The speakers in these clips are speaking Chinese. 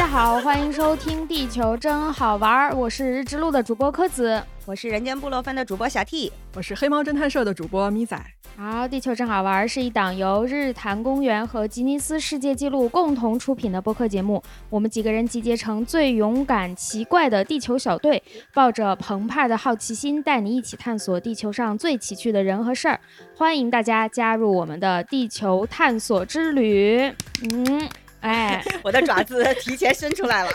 大家好，欢迎收听《地球真好玩》，我是日之路的主播柯子，我是人间部落番的主播小 T，我是黑猫侦探社的主播咪仔。好，《地球真好玩》是一档由日坛公园和吉尼斯世界纪录共同出品的播客节目。我们几个人集结成最勇敢、奇怪的地球小队，抱着澎湃的好奇心，带你一起探索地球上最奇趣的人和事儿。欢迎大家加入我们的地球探索之旅。嗯。哎，我的爪子 提前伸出来了，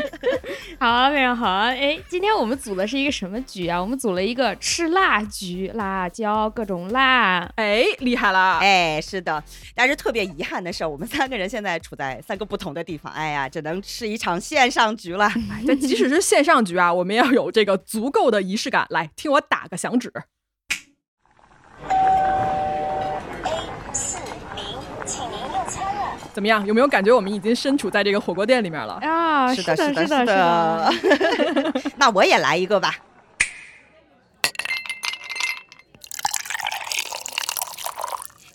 好，非常好。哎，今天我们组的是一个什么局啊？我们组了一个吃辣局，辣椒各种辣。哎，厉害了！哎，是的。但是特别遗憾的是，我们三个人现在处在三个不同的地方。哎呀，只能是一场线上局了。这即使是线上局啊，我们也要有这个足够的仪式感。来，听我打个响指。怎么样？有没有感觉我们已经身处在这个火锅店里面了？啊，是的，是的，是的。那我也来一个吧。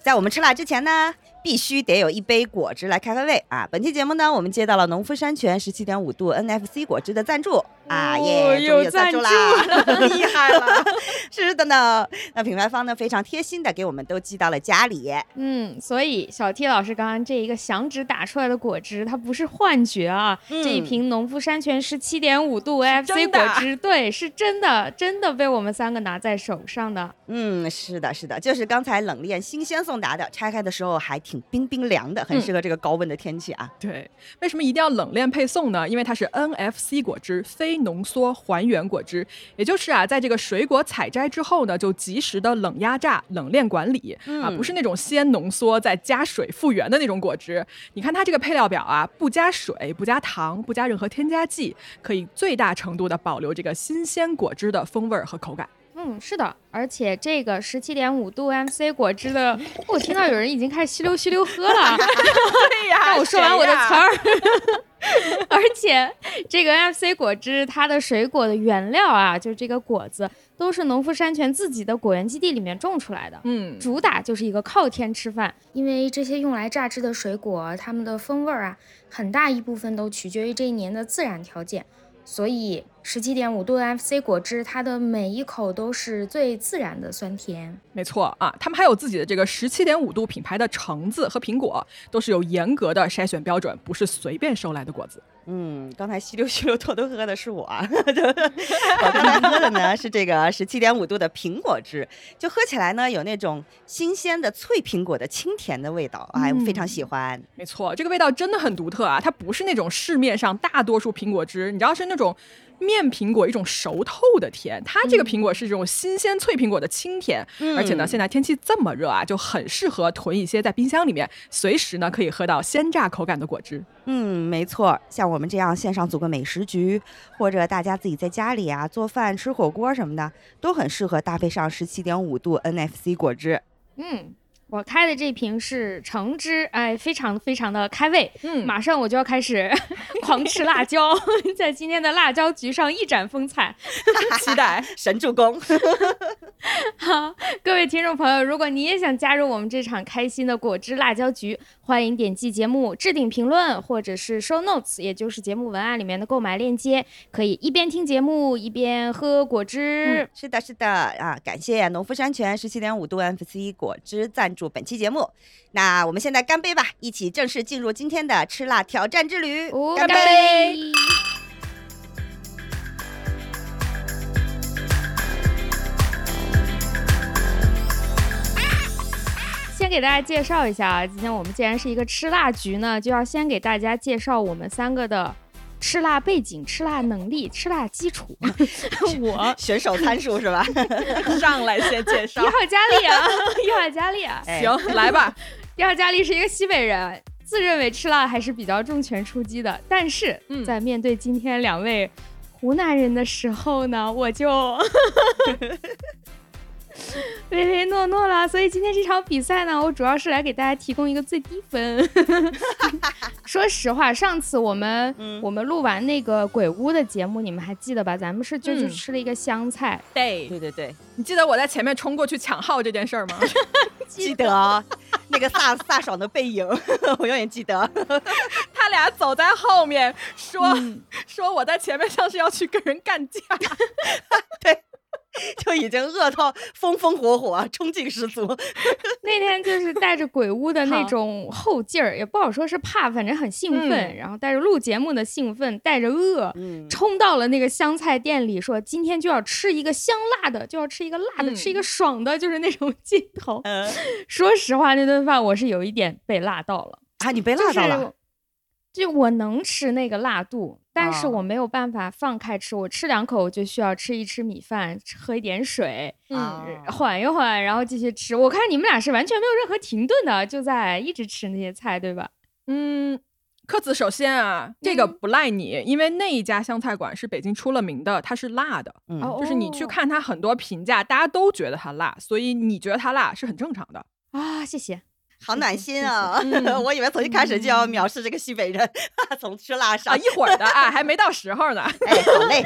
在我们吃辣之前呢？必须得有一杯果汁来开开胃啊！本期节目呢，我们接到了农夫山泉十七点五度 NFC 果汁的赞助啊，耶，终于有赞助啦，厉害了！是的呢，那品牌方呢非常贴心的给我们都寄到了家里。嗯，所以小 T 老师刚刚这一个响指打出来的果汁，它不是幻觉啊！这一瓶农夫山泉十七点五度 NFC 果汁，对，是真的，真的被我们三个拿在手上的。嗯，是的，是的，就是刚才冷链新鲜送达的，拆开的时候还挺。冰冰凉的，很适合这个高温的天气啊。对，为什么一定要冷链配送呢？因为它是 NFC 果汁，非浓缩还原果汁，也就是啊，在这个水果采摘之后呢，就及时的冷压榨、冷链管理啊，不是那种先浓缩再加水复原的那种果汁。你看它这个配料表啊，不加水、不加糖、不加任何添加剂，可以最大程度的保留这个新鲜果汁的风味和口感。嗯，是的，而且这个十七点五度 MC 果汁的，我听到有人已经开始吸溜吸溜喝了。对呀，让我说完我的词儿。而且这个 MC 果汁，它的水果的原料啊，就是这个果子，都是农夫山泉自己的果园基地里面种出来的。嗯，主打就是一个靠天吃饭，因为这些用来榨汁的水果，它们的风味儿啊，很大一部分都取决于这一年的自然条件。所以，十七点五度 FC 果汁，它的每一口都是最自然的酸甜。没错啊，他们还有自己的这个十七点五度品牌的橙子和苹果，都是有严格的筛选标准，不是随便收来的果子。嗯，刚才吸溜吸溜偷偷喝的是我，我刚才喝的呢是这个十七点五度的苹果汁，就喝起来呢有那种新鲜的脆苹果的清甜的味道，哎，我非常喜欢。没错，这个味道真的很独特啊，它不是那种市面上大多数苹果汁，你知道是那种。面苹果一种熟透的甜，它这个苹果是这种新鲜脆苹果的清甜，而且呢，现在天气这么热啊，就很适合囤一些在冰箱里面，随时呢可以喝到鲜榨口感的果汁。嗯，没错，像我们这样线上组个美食局，或者大家自己在家里啊做饭吃火锅什么的，都很适合搭配上十七点五度 NFC 果汁。嗯。我开的这瓶是橙汁，哎，非常非常的开胃。嗯，马上我就要开始 狂吃辣椒，在今天的辣椒局上一展风采，期待神助攻。好，各位听众朋友，如果你也想加入我们这场开心的果汁辣椒局，欢迎点击节目置顶评论或者是 show notes，也就是节目文案里面的购买链接，可以一边听节目一边喝果汁。是的，是的啊，感谢农夫山泉十七点五度 FC 果汁赞。助本期节目，那我们现在干杯吧！一起正式进入今天的吃辣挑战之旅，干杯！先给大家介绍一下啊，今天我们既然是一个吃辣局呢，就要先给大家介绍我们三个的。吃辣背景、吃辣能力、吃辣基础，我选手参数是吧？上来先介绍。一号佳丽啊，一号佳丽啊，行，来吧。一号佳丽是一个西北人，自认为吃辣还是比较重拳出击的，但是在面对今天两位湖南人的时候呢，我就。唯唯诺诺了，所以今天这场比赛呢，我主要是来给大家提供一个最低分。说实话，上次我们我们录完那个鬼屋的节目，你们还记得吧？咱们是就去吃了一个香菜。对对对对，你记得我在前面冲过去抢号这件事儿吗？记得那个飒飒爽的背影，我永远记得。他俩走在后面，说说我在前面像是要去跟人干架，对。就已经饿到风风火火，冲劲十足。那天就是带着鬼屋的那种后劲儿，也不好说是怕，反正很兴奋。然后带着录节目的兴奋，带着饿，冲到了那个湘菜店里，说今天就要吃一个香辣的，就要吃一个辣的，吃一个爽的，就是那种劲头。说实话，那顿饭我是有一点被辣到了啊！你被辣到了。就我能吃那个辣度，但是我没有办法放开吃。我吃两口，我就需要吃一吃米饭，喝一点水，嗯，缓一缓，然后继续吃。我看你们俩是完全没有任何停顿的，就在一直吃那些菜，对吧？嗯，克子，首先啊，这个不赖你，因为那一家湘菜馆是北京出了名的，它是辣的，嗯，就是你去看它很多评价，大家都觉得它辣，所以你觉得它辣是很正常的啊。谢谢。好暖心啊！我以为从一开始就要藐视这个西北人，从吃辣上一会儿的啊，还没到时候呢。哎，好嘞，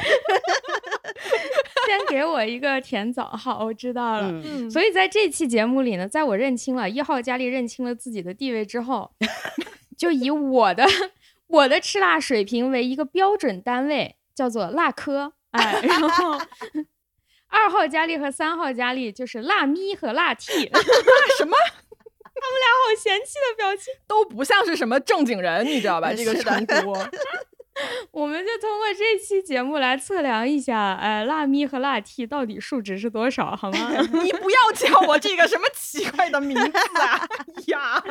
先给我一个甜枣，好，我知道了。所以在这期节目里呢，在我认清了一号佳丽认清了自己的地位之后，就以我的我的吃辣水平为一个标准单位，叫做辣科。哎，然后二号佳丽和三号佳丽就是辣咪和辣 T。什么？他们俩好嫌弃的表情，都不像是什么正经人，你知道吧？这个称呼。我们就通过这期节目来测量一下，呃，辣咪和辣 T 到底数值是多少，好吗？你不要叫我这个什么奇怪的名字啊！呀，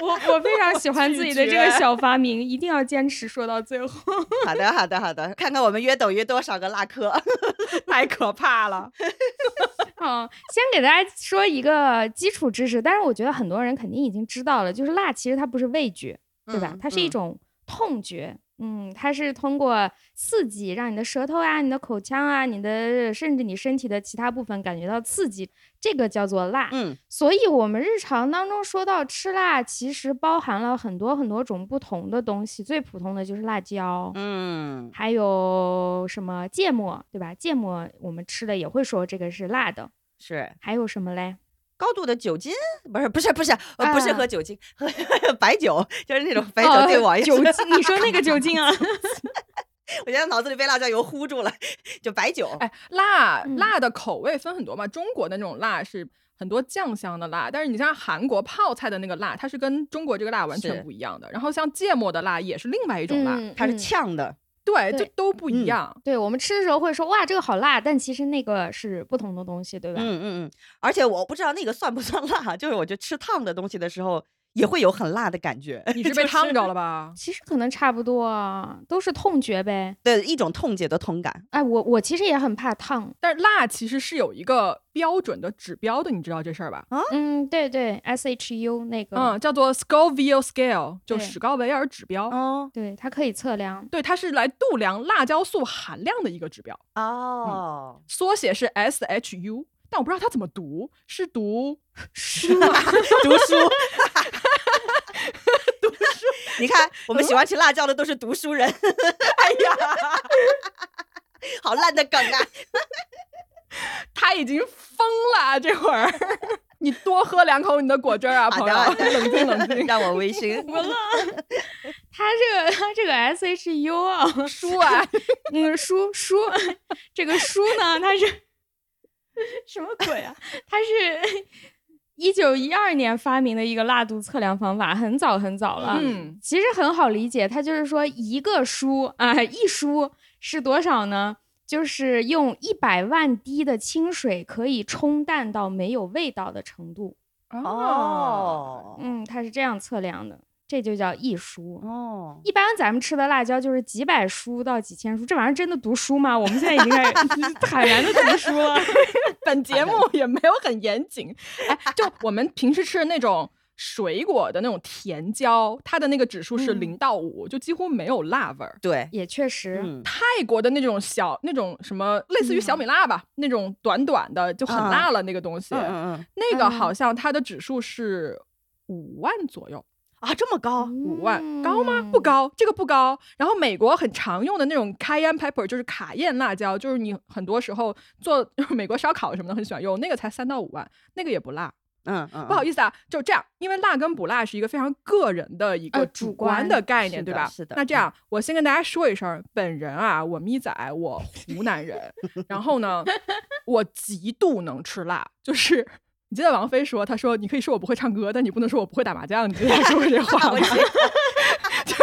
我我非常喜欢自己的这个小发明，一定要坚持说到最后。好的，好的，好的，看看我们约等于多少个辣科，太可怕了。好，先给大家说一个基础知识，但是我觉得很多人肯定已经知道了，就是辣其实它不是味觉，对吧？它是一种。痛觉，嗯，它是通过刺激让你的舌头啊、你的口腔啊、你的甚至你身体的其他部分感觉到刺激，这个叫做辣。嗯，所以我们日常当中说到吃辣，其实包含了很多很多种不同的东西，最普通的就是辣椒，嗯，还有什么芥末，对吧？芥末我们吃的也会说这个是辣的，是。还有什么嘞？高度的酒精不是不是不是呃不是喝酒精喝白酒就是那种白酒对我酒精你说那个酒精啊，我现在脑子里被辣椒油糊住了，就白酒哎辣辣的口味分很多嘛，中国的那种辣是很多酱香的辣，但是你像韩国泡菜的那个辣，它是跟中国这个辣完全不一样的。然后像芥末的辣也是另外一种辣，它是呛的。对，就都不一样。对我们吃的时候会说哇，这个好辣，但其实那个是不同的东西，对吧？嗯嗯嗯。而且我不知道那个算不算辣，就是我觉得吃烫的东西的时候。也会有很辣的感觉，你是被 烫着了吧？其实可能差不多，都是痛觉呗。对，一种痛觉的痛感。哎，我我其实也很怕烫，但是辣其实是有一个标准的指标的，你知道这事儿吧？啊，嗯，对对，S H U 那个，嗯，叫做 Scoville Scale，就史高维尔指标。哦，对，它可以测量，对，它是来度量辣椒素含量的一个指标。哦，缩写是 S H U。但我不知道它怎么读，是读书吗？读书，读书。你看，我们喜欢吃辣椒的都是读书人。哎呀，好烂的梗啊！他已经疯了，这会儿。你多喝两口你的果汁啊，朋友。冷静冷静，让我微醺。我了。他这个他这个 S H U 啊，书啊，嗯，书书，这个书呢，它是。什么鬼啊！它是一九一二年发明的一个辣度测量方法，很早很早了。嗯，其实很好理解，它就是说一个书啊，一书是多少呢？就是用一百万滴的清水可以冲淡到没有味道的程度。哦，嗯，它是这样测量的。这就叫一书哦。一般咱们吃的辣椒就是几百书到几千书，这玩意儿真的读书吗？我们现在已经开始 坦然的读书了。本节目也没有很严谨。哎，就我们平时吃的那种水果的那种甜椒，它的那个指数是零到五，就几乎没有辣味儿。对，也确实。泰国的那种小那种什么类似于小米辣吧，那种短短的就很辣了那个东西。嗯嗯。那个好像它的指数是五万左右。啊，这么高，五万高吗？不高，这个不高。然后美国很常用的那种 cayenne pepper，就是卡宴辣椒，就是你很多时候做美国烧烤什么的很喜欢用那个，才三到五万，那个也不辣。嗯嗯，不好意思啊，就这样，因为辣跟不辣是一个非常个人的一个主观的概念，对吧？是的。那这样，我先跟大家说一声，本人啊，我咪仔，我湖南人，然后呢，我极度能吃辣，就是你记得王菲说，她说你可以说我不会唱歌，但你不能说我不会打麻将，你记得说过这话 吗？就是，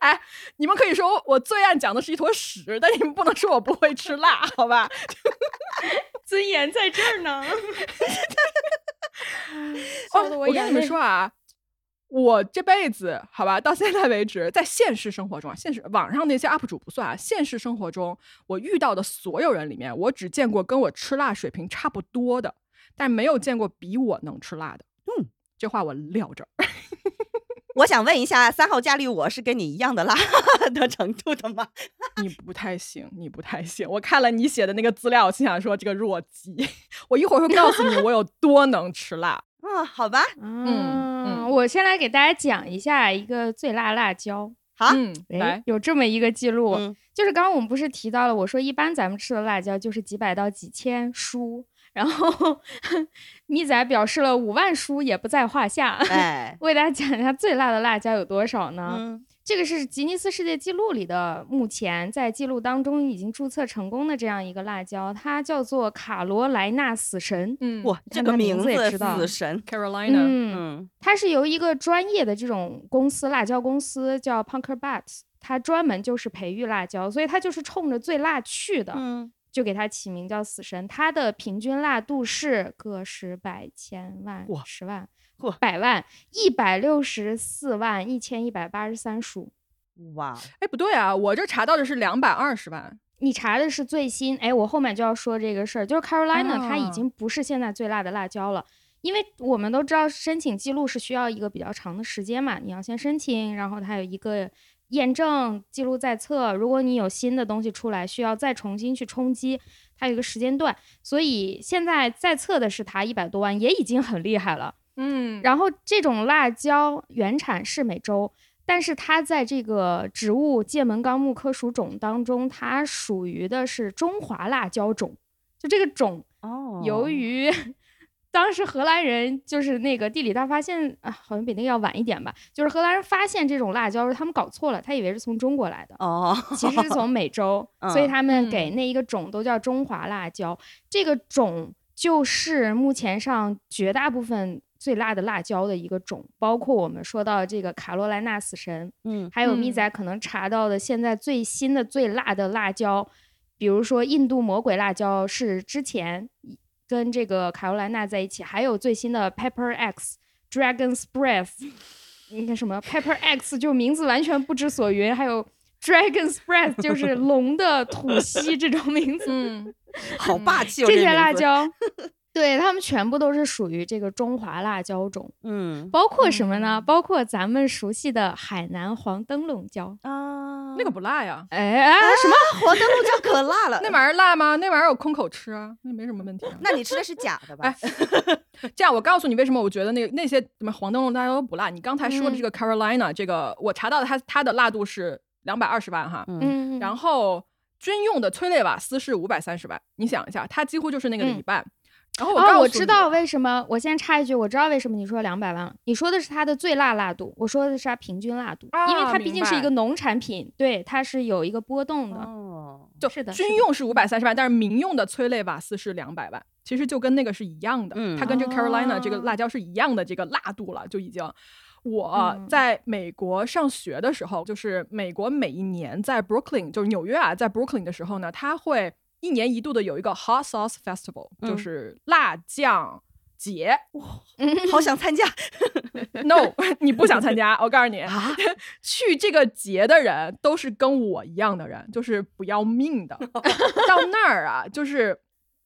哎，你们可以说我最爱讲的是一坨屎，但你们不能说我不会吃辣，好吧？尊严在这儿呢。哦，我跟你们说啊，我这辈子好吧，到现在为止，在现实生活中啊，现实网上那些 UP 主不算啊，现实生活中我遇到的所有人里面，我只见过跟我吃辣水平差不多的，但没有见过比我能吃辣的。嗯，这话我撂这儿。我想问一下，三号佳丽，我是跟你一样的辣 的程度的吗？你不太行，你不太行。我看了你写的那个资料，心想说这个弱鸡。我一会儿会告诉你我有多能吃辣。啊，好吧。嗯，我先来给大家讲一下一个最辣辣椒。好，来，有这么一个记录，就是刚刚我们不是提到了，我说一般咱们吃的辣椒就是几百到几千舒。然后，咪仔表示了五万书也不在话下。哎，为大家讲一下最辣的辣椒有多少呢？这个是吉尼斯世界纪录里的，目前在记录当中已经注册成功的这样一个辣椒，它叫做卡罗莱纳死神。嗯，哇，这个名字也知道，死神 Carolina。嗯，它是由一个专业的这种公司，辣椒公司叫 Punker Bats，它专门就是培育辣椒，所以它就是冲着最辣去的。嗯。就给它起名叫死神，它的平均辣度是个十百千万十万百万一百六十四万一千一百八十三数。哇，哎，不对啊，我这查到的是两百二十万。你查的是最新，哎，我后面就要说这个事儿，就是 Carolina 它已经不是现在最辣的辣椒了，因为我们都知道申请记录是需要一个比较长的时间嘛，你要先申请，然后它有一个。验证记录在册，如果你有新的东西出来，需要再重新去冲击，它有一个时间段。所以现在在册的是它一百多万，也已经很厉害了。嗯，然后这种辣椒原产是美洲，但是它在这个植物界门纲目科属种当中，它属于的是中华辣椒种。就这个种，哦，由于。当时荷兰人就是那个地理大发现啊，好像比那个要晚一点吧。就是荷兰人发现这种辣椒，他们搞错了，他以为是从中国来的哦，其实是从美洲，所以他们给那一个种都叫中华辣椒。这个种就是目前上绝大部分最辣的辣椒的一个种，包括我们说到这个卡罗莱纳死神，嗯，还有咪仔可能查到的现在最新的最辣的辣椒，比如说印度魔鬼辣椒是之前。跟这个卡罗莱纳在一起，还有最新的 Pepper X Dragon's Breath，那个什么？Pepper X 就名字完全不知所云，还有 Dragon's Breath 就是龙的吐息 这种名字，嗯，好霸气哦，这些辣椒。对他们全部都是属于这个中华辣椒种，嗯，包括什么呢？包括咱们熟悉的海南黄灯笼椒啊，那个不辣呀。哎，什么黄灯笼椒可辣了？那玩意儿辣吗？那玩意儿我空口吃啊，那没什么问题。那你吃的是假的吧？哎 这样我告诉你为什么我觉得那那些什么黄灯笼大家都不辣。你刚才说的这个 Carolina，这个我查到的它它的辣度是两百二十万哈，嗯，然后军用的催泪瓦斯是五百三十万。你想一下，它几乎就是那个的一半。然后我我知道为什么，我先插一句，我知道为什么你说两百万了，你说的是它的最辣辣度，我说的是它平均辣度，因为它毕竟是一个农产品，对，它是有一个波动的。哦，就是的，军用是五百三十万，但是民用的催泪瓦斯是两百万，其实就跟那个是一样的，它跟这个 Carolina 这个辣椒是一样的这个辣度了，就已经。我在美国上学的时候，就是美国每一年在 Brooklyn，就是纽约啊，在 Brooklyn 的时候呢，它会。一年一度的有一个 Hot Sauce Festival，就是辣酱节，哇，好想参加。No，你不想参加？我告诉你，去这个节的人都是跟我一样的人，就是不要命的。到那儿啊，就是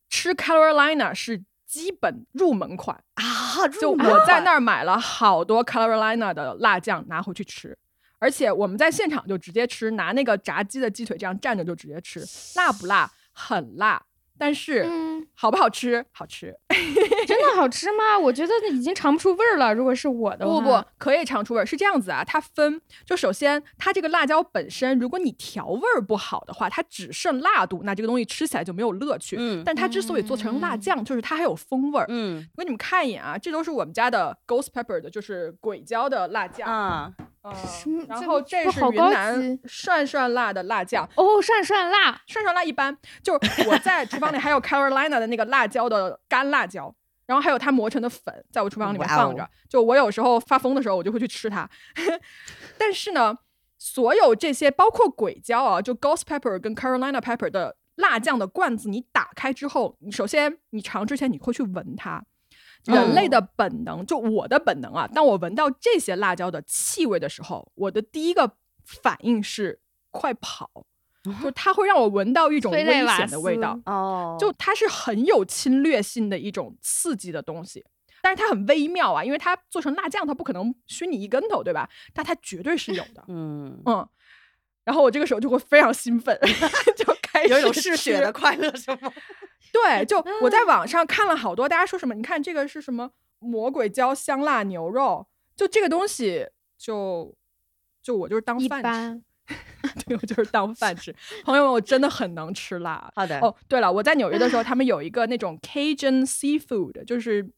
吃 Carolina 是基本入门款啊。就我在那儿买了好多 Carolina 的辣酱拿回去吃，而且我们在现场就直接吃，拿那个炸鸡的鸡腿这样蘸着就直接吃，辣不辣？很辣，但是，好不好吃？好吃，真的好吃吗？我觉得已经尝不出味儿了。如果是我的话，不不，可以尝出味儿。是这样子啊，它分就首先，它这个辣椒本身，如果你调味儿不好的话，它只剩辣度，那这个东西吃起来就没有乐趣。嗯，但它之所以做成辣酱，就是它还有风味儿。嗯，我给你们看一眼啊，这都是我们家的 Ghost Pepper 的，就是鬼椒的辣酱啊。嗯，然后这是云南涮涮辣的辣酱哦，涮涮辣，涮涮辣一般就是我在厨房里 还有 Carolina 的那个辣椒的干辣椒，然后还有它磨成的粉，在我厨房里面放着。就我有时候发疯的时候，我就会去吃它。但是呢，所有这些包括鬼椒啊，就 Ghost Pepper 跟 Carolina Pepper 的辣酱的罐子，你打开之后，你首先你尝之前你会去闻它。人类的本能，就我的本能啊！当我闻到这些辣椒的气味的时候，我的第一个反应是快跑，就它会让我闻到一种危险的味道哦。就它是很有侵略性的一种刺激的东西，但是它很微妙啊，因为它做成辣酱，它不可能熏你一跟头，对吧？但它绝对是有的，嗯嗯。然后我这个时候就会非常兴奋，就开始有一种嗜血的快乐，是吗？对，就 我在网上看了好多，大家说什么？你看这个是什么魔鬼椒香辣牛肉？就这个东西，就就我就是当饭吃，对我就是当饭吃。朋友们，我真的很能吃辣。好的。哦，对了，我在纽约的时候，他们有一个那种 Cajun seafood，就是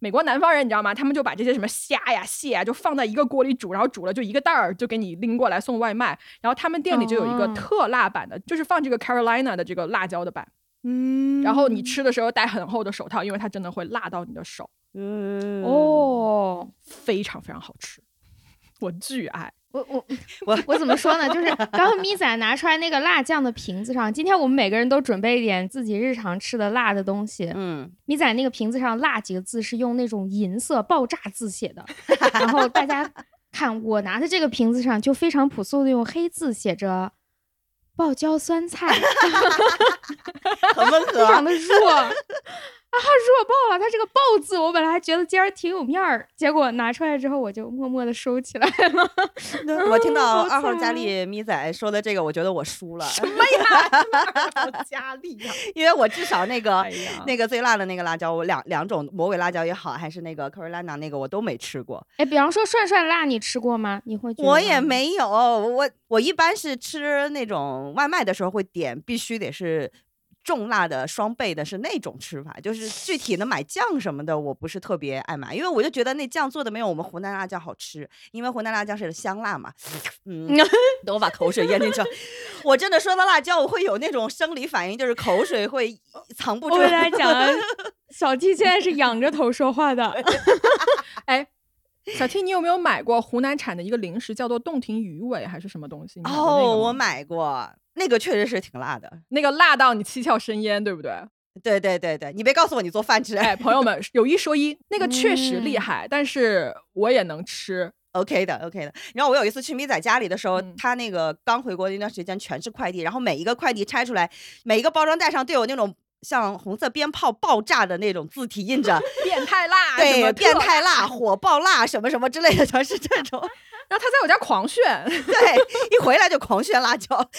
美国南方人，你知道吗？他们就把这些什么虾呀、蟹啊，就放在一个锅里煮，然后煮了就一个袋儿就给你拎过来送外卖。然后他们店里就有一个特辣版的，就是放这个 Carolina 的这个辣椒的版。嗯，然后你吃的时候戴很厚的手套，因为它真的会辣到你的手。嗯哦，非常非常好吃，我巨爱。我我 我我怎么说呢？就是刚刚咪仔拿出来那个辣酱的瓶子上，今天我们每个人都准备一点自己日常吃的辣的东西。嗯，咪仔那个瓶子上“辣”几个字是用那种银色爆炸字写的，然后大家看我拿的这个瓶子上就非常朴素的用黑字写着。爆椒酸菜，很温和，非常的弱。啊，弱爆了！他这个“爆”字，我本来还觉得今儿挺有面儿，结果拿出来之后，我就默默的收起来了。我听到二号佳丽咪仔说的这个，我觉得我输了。什么呀？二号佳丽呀？因为我至少那个那个最辣的那个辣椒，我两两种魔鬼辣椒也好，还是那个 Carolina 那个，我都没吃过。哎，比方说涮涮辣，你吃过吗？你会？我也没有。我我一般是吃那种外卖的时候会点，必须得是。重辣的双倍的是那种吃法，就是具体的买酱什么的，我不是特别爱买，因为我就觉得那酱做的没有我们湖南辣酱好吃，因为湖南辣酱是香辣嘛。嗯，等我把口水咽进去，我真的说到辣椒，我会有那种生理反应，就是口水会藏不住。我跟大家讲，小 T 现在是仰着头说话的。哎，小 T，你有没有买过湖南产的一个零食，叫做洞庭鱼尾还是什么东西？哦，我买过。那个确实是挺辣的，那个辣到你七窍生烟，对不对？对对对对，你别告诉我你做饭吃。哎，朋友们，有一说一，那个确实厉害，但是我也能吃，OK 的，OK 的。然后我有一次去咪仔家里的时候，他那个刚回国那段时间全是快递，然后每一个快递拆出来，每一个包装袋上都有那种像红色鞭炮爆炸的那种字体印着，变态辣，对，变态辣，火爆辣，什么什么之类的，全是这种。然后他在我家狂炫，对，一回来就狂炫辣椒。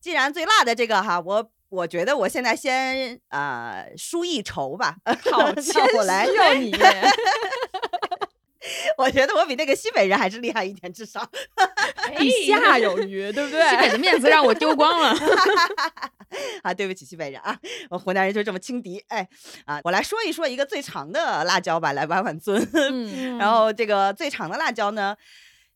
既然最辣的这个哈，我我觉得我现在先呃输一筹吧。好，我来要你。我觉得我比那个西北人还是厉害一点，至少地下有余，对不对？西北的面子让我丢光了。啊，对不起西北人啊，我湖南人就这么轻敌。哎，啊，我来说一说一个最长的辣椒吧，来挽挽尊。然后这个最长的辣椒呢？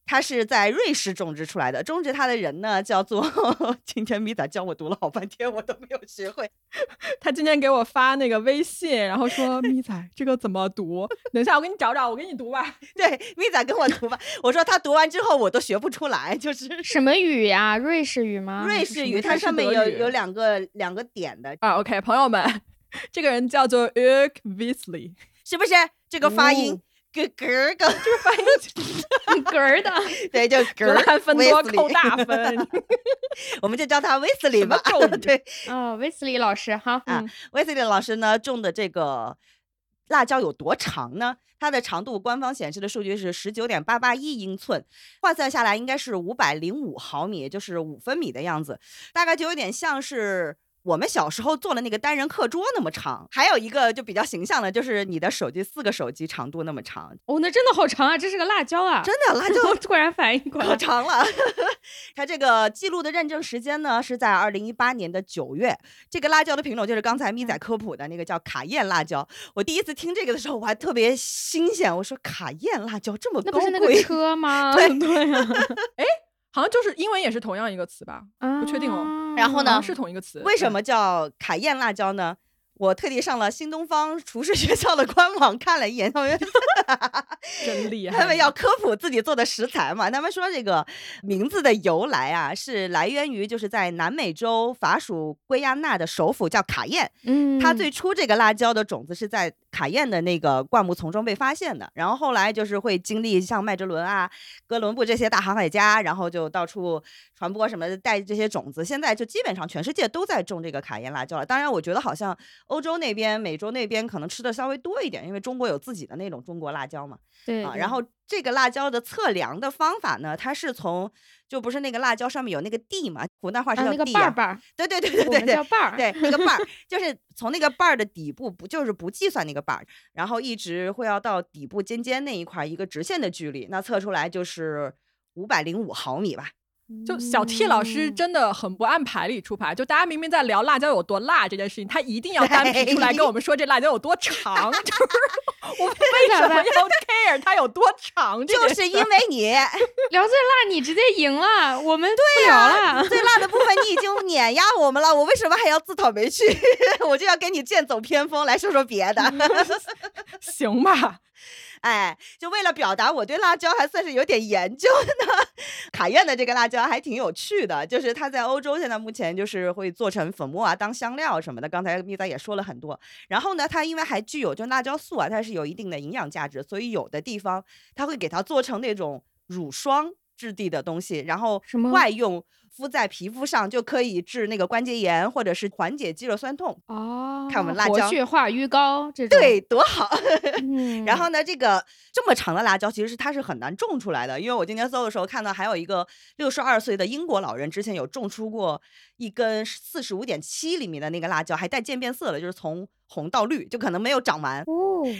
它是在瑞士种植出来的，种植它的人呢叫做 今天米仔教我读了好半天，我都没有学会。他今天给我发那个微信，然后说 米仔这个怎么读？等一下我给你找找，我给你读吧。对，米仔跟我读吧。我说他读完之后我都学不出来，就是什么语呀？瑞士语吗？瑞士语，它上面有有两个两个点的啊。OK，朋友们，这个人叫做 Eric Wesley，是不是这个发音？咯咯 儿的，就是翻译咯儿的，对，就格儿分多扣大分，我们就叫他威斯利吧。对，哦，威斯利老师哈啊，威斯利老师呢种的这个辣椒有多长呢？它的长度官方显示的数据是十九点八八一英寸，换算下来应该是五百零五毫米，也就是五分米的样子，大概就有点像是。我们小时候坐的那个单人课桌那么长，还有一个就比较形象的，就是你的手机四个手机长度那么长。哦，那真的好长啊！这是个辣椒啊！真的辣椒，突然反应过来，可长了。它这个记录的认证时间呢是在二零一八年的九月。这个辣椒的品种就是刚才咪仔科普的那个叫卡宴辣椒。我第一次听这个的时候，我还特别新鲜。我说卡宴辣椒这么高贵？那不是那个车吗？对对啊。哎。好像就是英文也是同样一个词吧，不确定哦。然后呢，是同一个词。为什么叫卡宴辣椒呢？我特地上了新东方厨师学校的官网看了一眼，他们 真厉害。他们要科普自己做的食材嘛？他们说这个名字的由来啊，是来源于就是在南美洲法属圭亚那的首府叫卡宴。嗯，它最初这个辣椒的种子是在卡宴的那个灌木丛中被发现的，然后后来就是会经历像麦哲伦啊、哥伦布这些大航海家，然后就到处传播什么的带这些种子。现在就基本上全世界都在种这个卡宴辣椒了。当然，我觉得好像。欧洲那边、美洲那边可能吃的稍微多一点，因为中国有自己的那种中国辣椒嘛。对啊，然后这个辣椒的测量的方法呢，它是从就不是那个辣椒上面有那个蒂嘛，湖南话是叫蒂啊。瓣儿对对对对对对，叫瓣儿。对，那个瓣儿 就是从那个瓣儿的底部不就是不计算那个瓣儿，然后一直会要到底部尖尖那一块一个直线的距离，那测出来就是五百零五毫米吧。就小 T 老师真的很不按牌理出牌，就大家明明在聊辣椒有多辣这件事情，他一定要单提出来跟我们说这辣椒有多长，就是 我 为什么要 care 它有多长？就是因为你 聊最辣，你直接赢了，我们对呀，最辣的部分你已经碾压我们了，我为什么还要自讨没趣？我就要跟你剑走偏锋，来说说别的，行吧？哎，就为了表达我对辣椒还算是有点研究的，卡宴的这个辣椒还挺有趣的，就是它在欧洲现在目前就是会做成粉末啊，当香料什么的。刚才蜜仔也说了很多。然后呢，它因为还具有就辣椒素啊，它是有一定的营养价值，所以有的地方它会给它做成那种乳霜质地的东西，然后外用。敷在皮肤上就可以治那个关节炎，或者是缓解肌肉酸痛哦。看我们辣椒活血化瘀膏，这对多好。然后呢，这个这么长的辣椒其实是它是很难种出来的，因为我今天搜的时候看到还有一个六十二岁的英国老人之前有种出过一根四十五点七厘米的那个辣椒，还带渐变色的，就是从。红到绿就可能没有长完，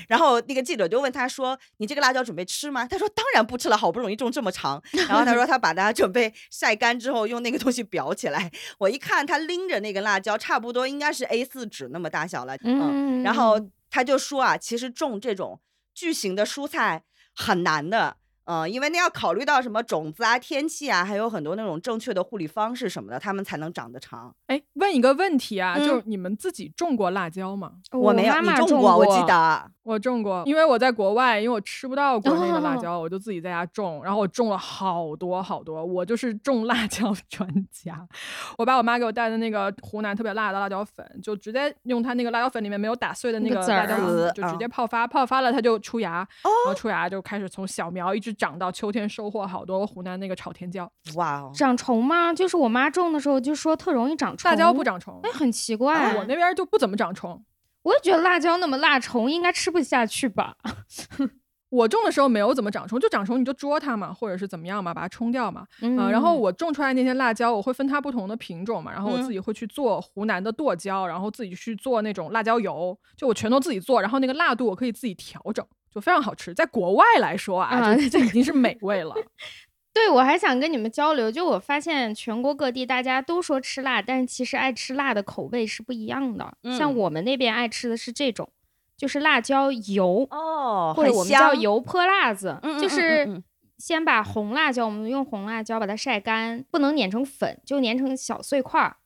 然后那个记者就问他说：“你这个辣椒准备吃吗？”他说：“当然不吃了，好不容易种这么长。”然后他说 他把它准备晒干之后用那个东西裱起来。我一看他拎着那个辣椒，差不多应该是 A 四纸那么大小了。嗯，然后他就说啊，其实种这种巨型的蔬菜很难的。嗯，因为那要考虑到什么种子啊、天气啊，还有很多那种正确的护理方式什么的，它们才能长得长。哎，问一个问题啊，就是你们自己种过辣椒吗？我没有，你种过？我记得我种过，因为我在国外，因为我吃不到国内的辣椒，我就自己在家种，然后我种了好多好多，我就是种辣椒专家。我把我妈给我带的那个湖南特别辣的辣椒粉，就直接用它那个辣椒粉里面没有打碎的那个辣椒籽，就直接泡发，泡发了它就出芽，然后出芽就开始从小苗一直。长到秋天收获好多湖南那个炒天椒，哇哦！长虫吗？就是我妈种的时候就说特容易长虫。辣椒不长虫，哎，很奇怪。我那边就不怎么长虫。我也觉得辣椒那么辣，虫应该吃不下去吧？我种的时候没有怎么长虫，就长虫你就捉它嘛，或者是怎么样嘛，把它冲掉嘛。嗯。然后我种出来那些辣椒，我会分它不同的品种嘛，然后我自己会去做湖南的剁椒，然后自己去做那种辣椒油，就我全都自己做，然后那个辣度我可以自己调整。就非常好吃，在国外来说啊，这已经是美味了。对，我还想跟你们交流，就我发现全国各地大家都说吃辣，但是其实爱吃辣的口味是不一样的。像我们那边爱吃的是这种，就是辣椒油哦，或者我们叫油泼辣子，就是先把红辣椒，我们用红辣椒把它晒干，不能碾成粉，就碾成小碎块儿，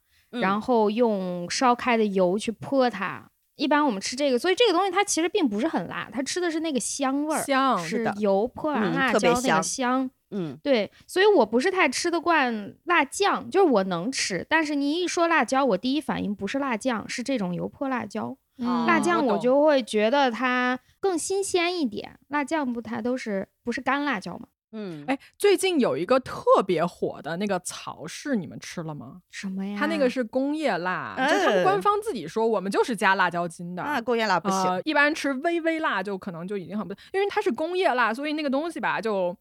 然后用烧开的油去泼它。一般我们吃这个，所以这个东西它其实并不是很辣，它吃的是那个香味儿，香是油泼完辣椒那个香，嗯，对，所以我不是太吃得惯辣酱，就是我能吃，但是你一说辣椒，我第一反应不是辣酱，是这种油泼辣椒，辣酱我就会觉得它更新鲜一点，辣酱不它都是不是干辣椒吗？嗯，哎，最近有一个特别火的那个曹氏，你们吃了吗？什么呀？它那个是工业辣，就他们官方自己说，我们就是加辣椒精的。啊，工业辣不行，一般吃微微辣就可能就已经很不，因为它是工业辣，所以那个东西吧就。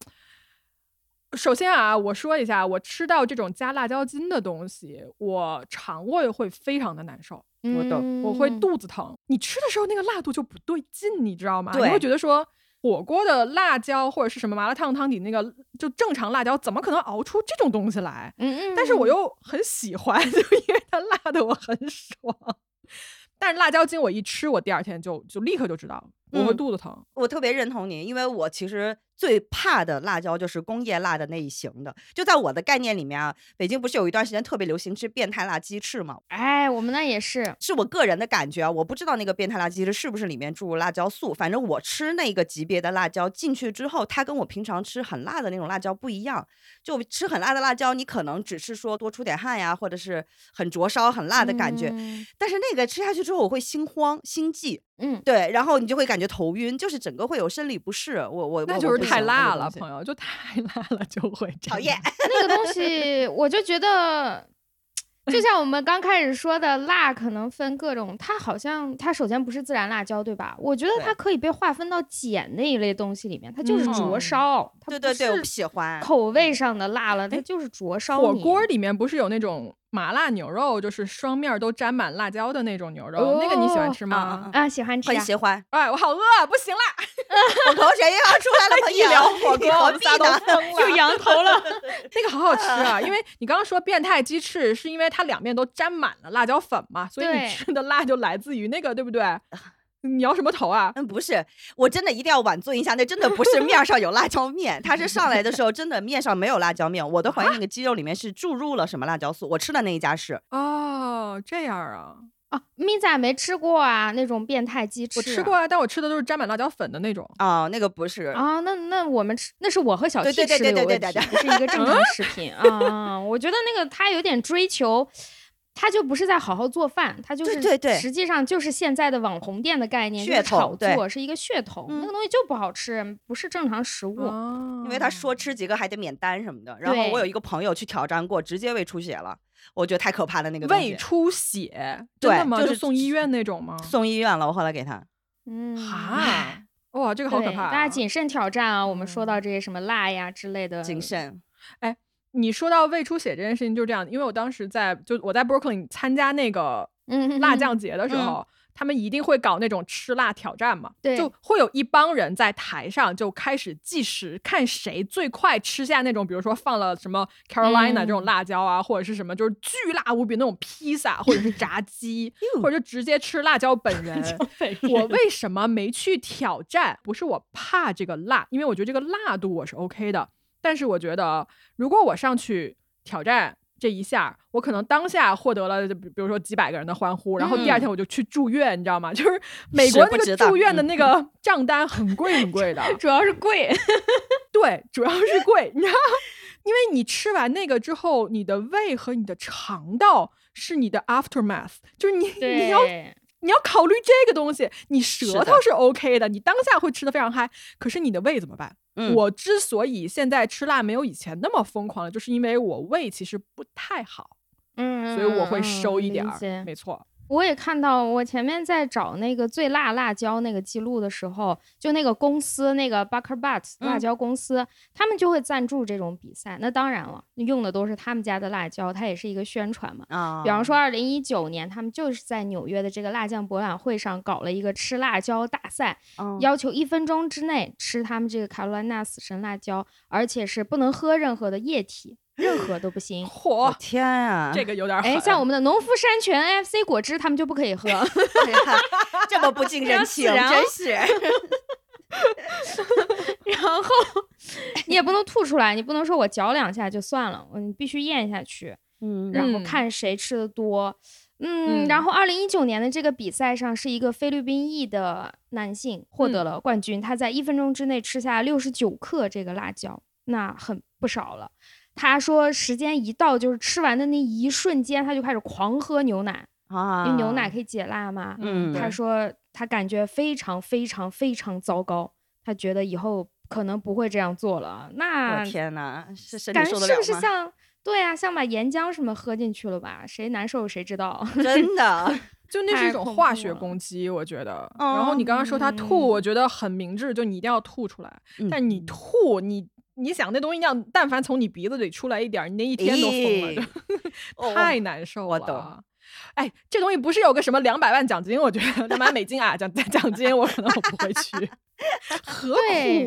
首先啊，我说一下，我吃到这种加辣椒精的东西，我肠胃会非常的难受，我懂，我会肚子疼。你吃的时候那个辣度就不对劲，你知道吗？你会觉得说火锅的辣椒或者是什么麻辣烫汤底那个就正常辣椒，怎么可能熬出这种东西来？嗯嗯。但是我又很喜欢，就因为它辣的我很爽。但是辣椒精我一吃，我第二天就就立刻就知道我会肚子疼。我特别认同你，因为我其实。最怕的辣椒就是工业辣的那一型的，就在我的概念里面啊，北京不是有一段时间特别流行吃变态辣鸡翅吗？哎，我们那也是，是我个人的感觉啊，我不知道那个变态辣鸡翅是不是里面注入辣椒素，反正我吃那个级别的辣椒进去之后，它跟我平常吃很辣的那种辣椒不一样。就吃很辣的辣椒，你可能只是说多出点汗呀，或者是很灼烧、很辣的感觉，但是那个吃下去之后，我会心慌、心悸。嗯，对，然后你就会感觉头晕，就是整个会有生理不适。我我那就是太辣了，朋友，就太辣了就会讨厌那个东西。我就觉得，就像我们刚开始说的，辣可能分各种，它好像它首先不是自然辣椒，对吧？我觉得它可以被划分到碱那一类东西里面，它就是灼烧。对对对，我不喜欢口味上的辣了，它就是灼烧。火锅里面不是有那种？麻辣牛肉就是双面都沾满辣椒的那种牛肉，那个你喜欢吃吗？啊，喜欢吃，很喜欢。哎，我好饿，不行啦，我口水又要出来了。一聊火锅，我们仨都疯了，又羊头了。那个好好吃啊，因为你刚刚说变态鸡翅，是因为它两面都沾满了辣椒粉嘛，所以你吃的辣就来自于那个，对不对？你摇什么头啊？嗯，不是，我真的一定要挽尊一下，那真的不是面上有辣椒面，它是上来的时候真的面上没有辣椒面，我都怀疑那个鸡肉里面是注入了什么辣椒素。我吃的那一家是哦，这样啊啊，咪仔没吃过啊，那种变态鸡翅，我吃过啊，但我吃的都是沾满辣椒粉的那种啊，那个不是啊，那那我们吃那是我和小 T 吃的有问题，不是一个 正常食品啊，我觉得那个他有点追求。他就不是在好好做饭，他就是对对，实际上就是现在的网红店的概念，噱头，炒作是一个噱头，那个东西就不好吃，不是正常食物。因为他说吃几个还得免单什么的。然后我有一个朋友去挑战过，直接胃出血了，我觉得太可怕了那个胃出血，真的吗？就是送医院那种吗？送医院了，我后来给他。嗯啊，哇，这个好可怕！大家谨慎挑战啊！我们说到这些什么辣呀之类的，谨慎。哎。你说到胃出血这件事情，就是这样，因为我当时在就我在 Brooklyn 参加那个辣酱节的时候，他们一定会搞那种吃辣挑战嘛，对，就会有一帮人在台上就开始计时，看谁最快吃下那种，比如说放了什么 Carolina 这种辣椒啊，或者是什么就是巨辣无比那种披萨或者是炸鸡，或者就直接吃辣椒本 人。我为什么没去挑战？不是我怕这个辣，因为我觉得这个辣度我是 OK 的。但是我觉得，如果我上去挑战这一下，我可能当下获得了，比如说几百个人的欢呼，然后第二天我就去住院，你知道吗？就是美国那个住院的那个账单很贵很贵的，主要是贵，对，主要是贵，你知道，因为你吃完那个之后，你的胃和你的肠道是你的 aftermath，就是你你要。你要考虑这个东西，你舌头是 OK 的，你当下会吃的非常嗨，可是你的胃怎么办？我之所以现在吃辣没有以前那么疯狂了，就是因为我胃其实不太好，嗯，所以我会收一点儿，没错。我也看到，我前面在找那个最辣辣椒那个记录的时候，就那个公司那个 Bucker Butts 辣椒公司，他们就会赞助这种比赛。那当然了，用的都是他们家的辣椒，它也是一个宣传嘛。啊，比方说二零一九年，他们就是在纽约的这个辣酱博览会上搞了一个吃辣椒大赛，要求一分钟之内吃他们这个卡罗莱纳死神辣椒，而且是不能喝任何的液体。任何都不行，嚯！天啊，这个有点哎，像我们的农夫山泉 FC 果汁，他们就不可以喝，这么 不近人情，真是。然后你也不能吐出来，你不能说我嚼两下就算了，你必须咽下去。嗯，然后看谁吃的多。嗯，然后二零一九年的这个比赛上，是一个菲律宾裔的男性获得了冠军，他在一分钟之内吃下六十九克这个辣椒，那很不少了。他说，时间一到，就是吃完的那一瞬间，他就开始狂喝牛奶啊，因为牛奶可以解辣嘛。嗯，他说他感觉非常非常非常糟糕，他觉得以后可能不会这样做了。那天哪，是感觉是不是像对啊，像把岩浆什么喝进去了吧？谁难受谁知道？真的，就那是一种化学攻击，我觉得。然后你刚刚说他吐，我觉得很明智，就你一定要吐出来。但你吐，你。你想那东西要但凡从你鼻子里出来一点，你那一天都疯了，太难受了。我懂。哎，这东西不是有个什么两百万奖金？我觉得两百美金啊，奖奖金，我可能我不会去，何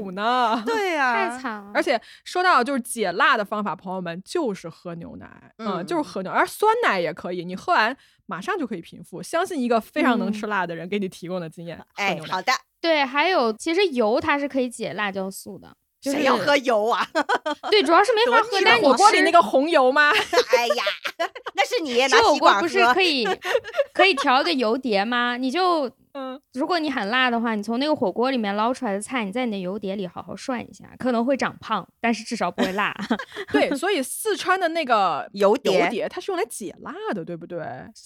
苦呢？对 呀，太惨了。而且说到就是解辣的方法，朋友们就是喝牛奶，嗯，就是喝牛，而酸奶也可以，你喝完马上就可以平复。相信一个非常能吃辣的人给你提供的经验。哎，好的，对，还有其实油它是可以解辣椒素的。谁要喝油啊？对，主要是没法喝。但火锅里那个红油吗？哎呀，那是你拿火锅不是可以可以调个油碟吗？你就 嗯，如果你很辣的话，你从那个火锅里面捞出来的菜，你在你的油碟里好好涮一下，可能会长胖，但是至少不会辣。对，所以四川的那个油碟，它是用来解辣的，对不对？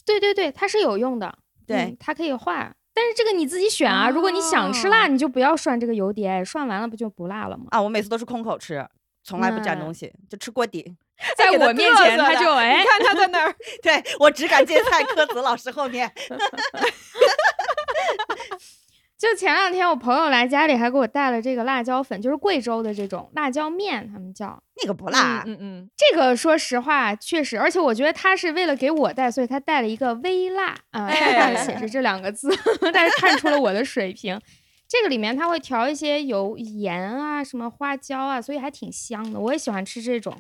对对对，它是有用的。对，它可以化。但是这个你自己选啊，如果你想吃辣，你就不要涮这个油碟，涮完了不就不辣了吗？啊，我每次都是空口吃，从来不蘸东西，就吃锅底。在我面前他就哎，你看他在那儿，对我只敢接菜柯子老师后面。就前两天我朋友来家里，还给我带了这个辣椒粉，就是贵州的这种辣椒面，他们叫那个不辣。嗯嗯，这个说实话确实，而且我觉得他是为了给我带，所以他带了一个微辣啊，上写着这两个字，但是看出了我的水平。这个里面他会调一些油盐啊，什么花椒啊，所以还挺香的。我也喜欢吃这种。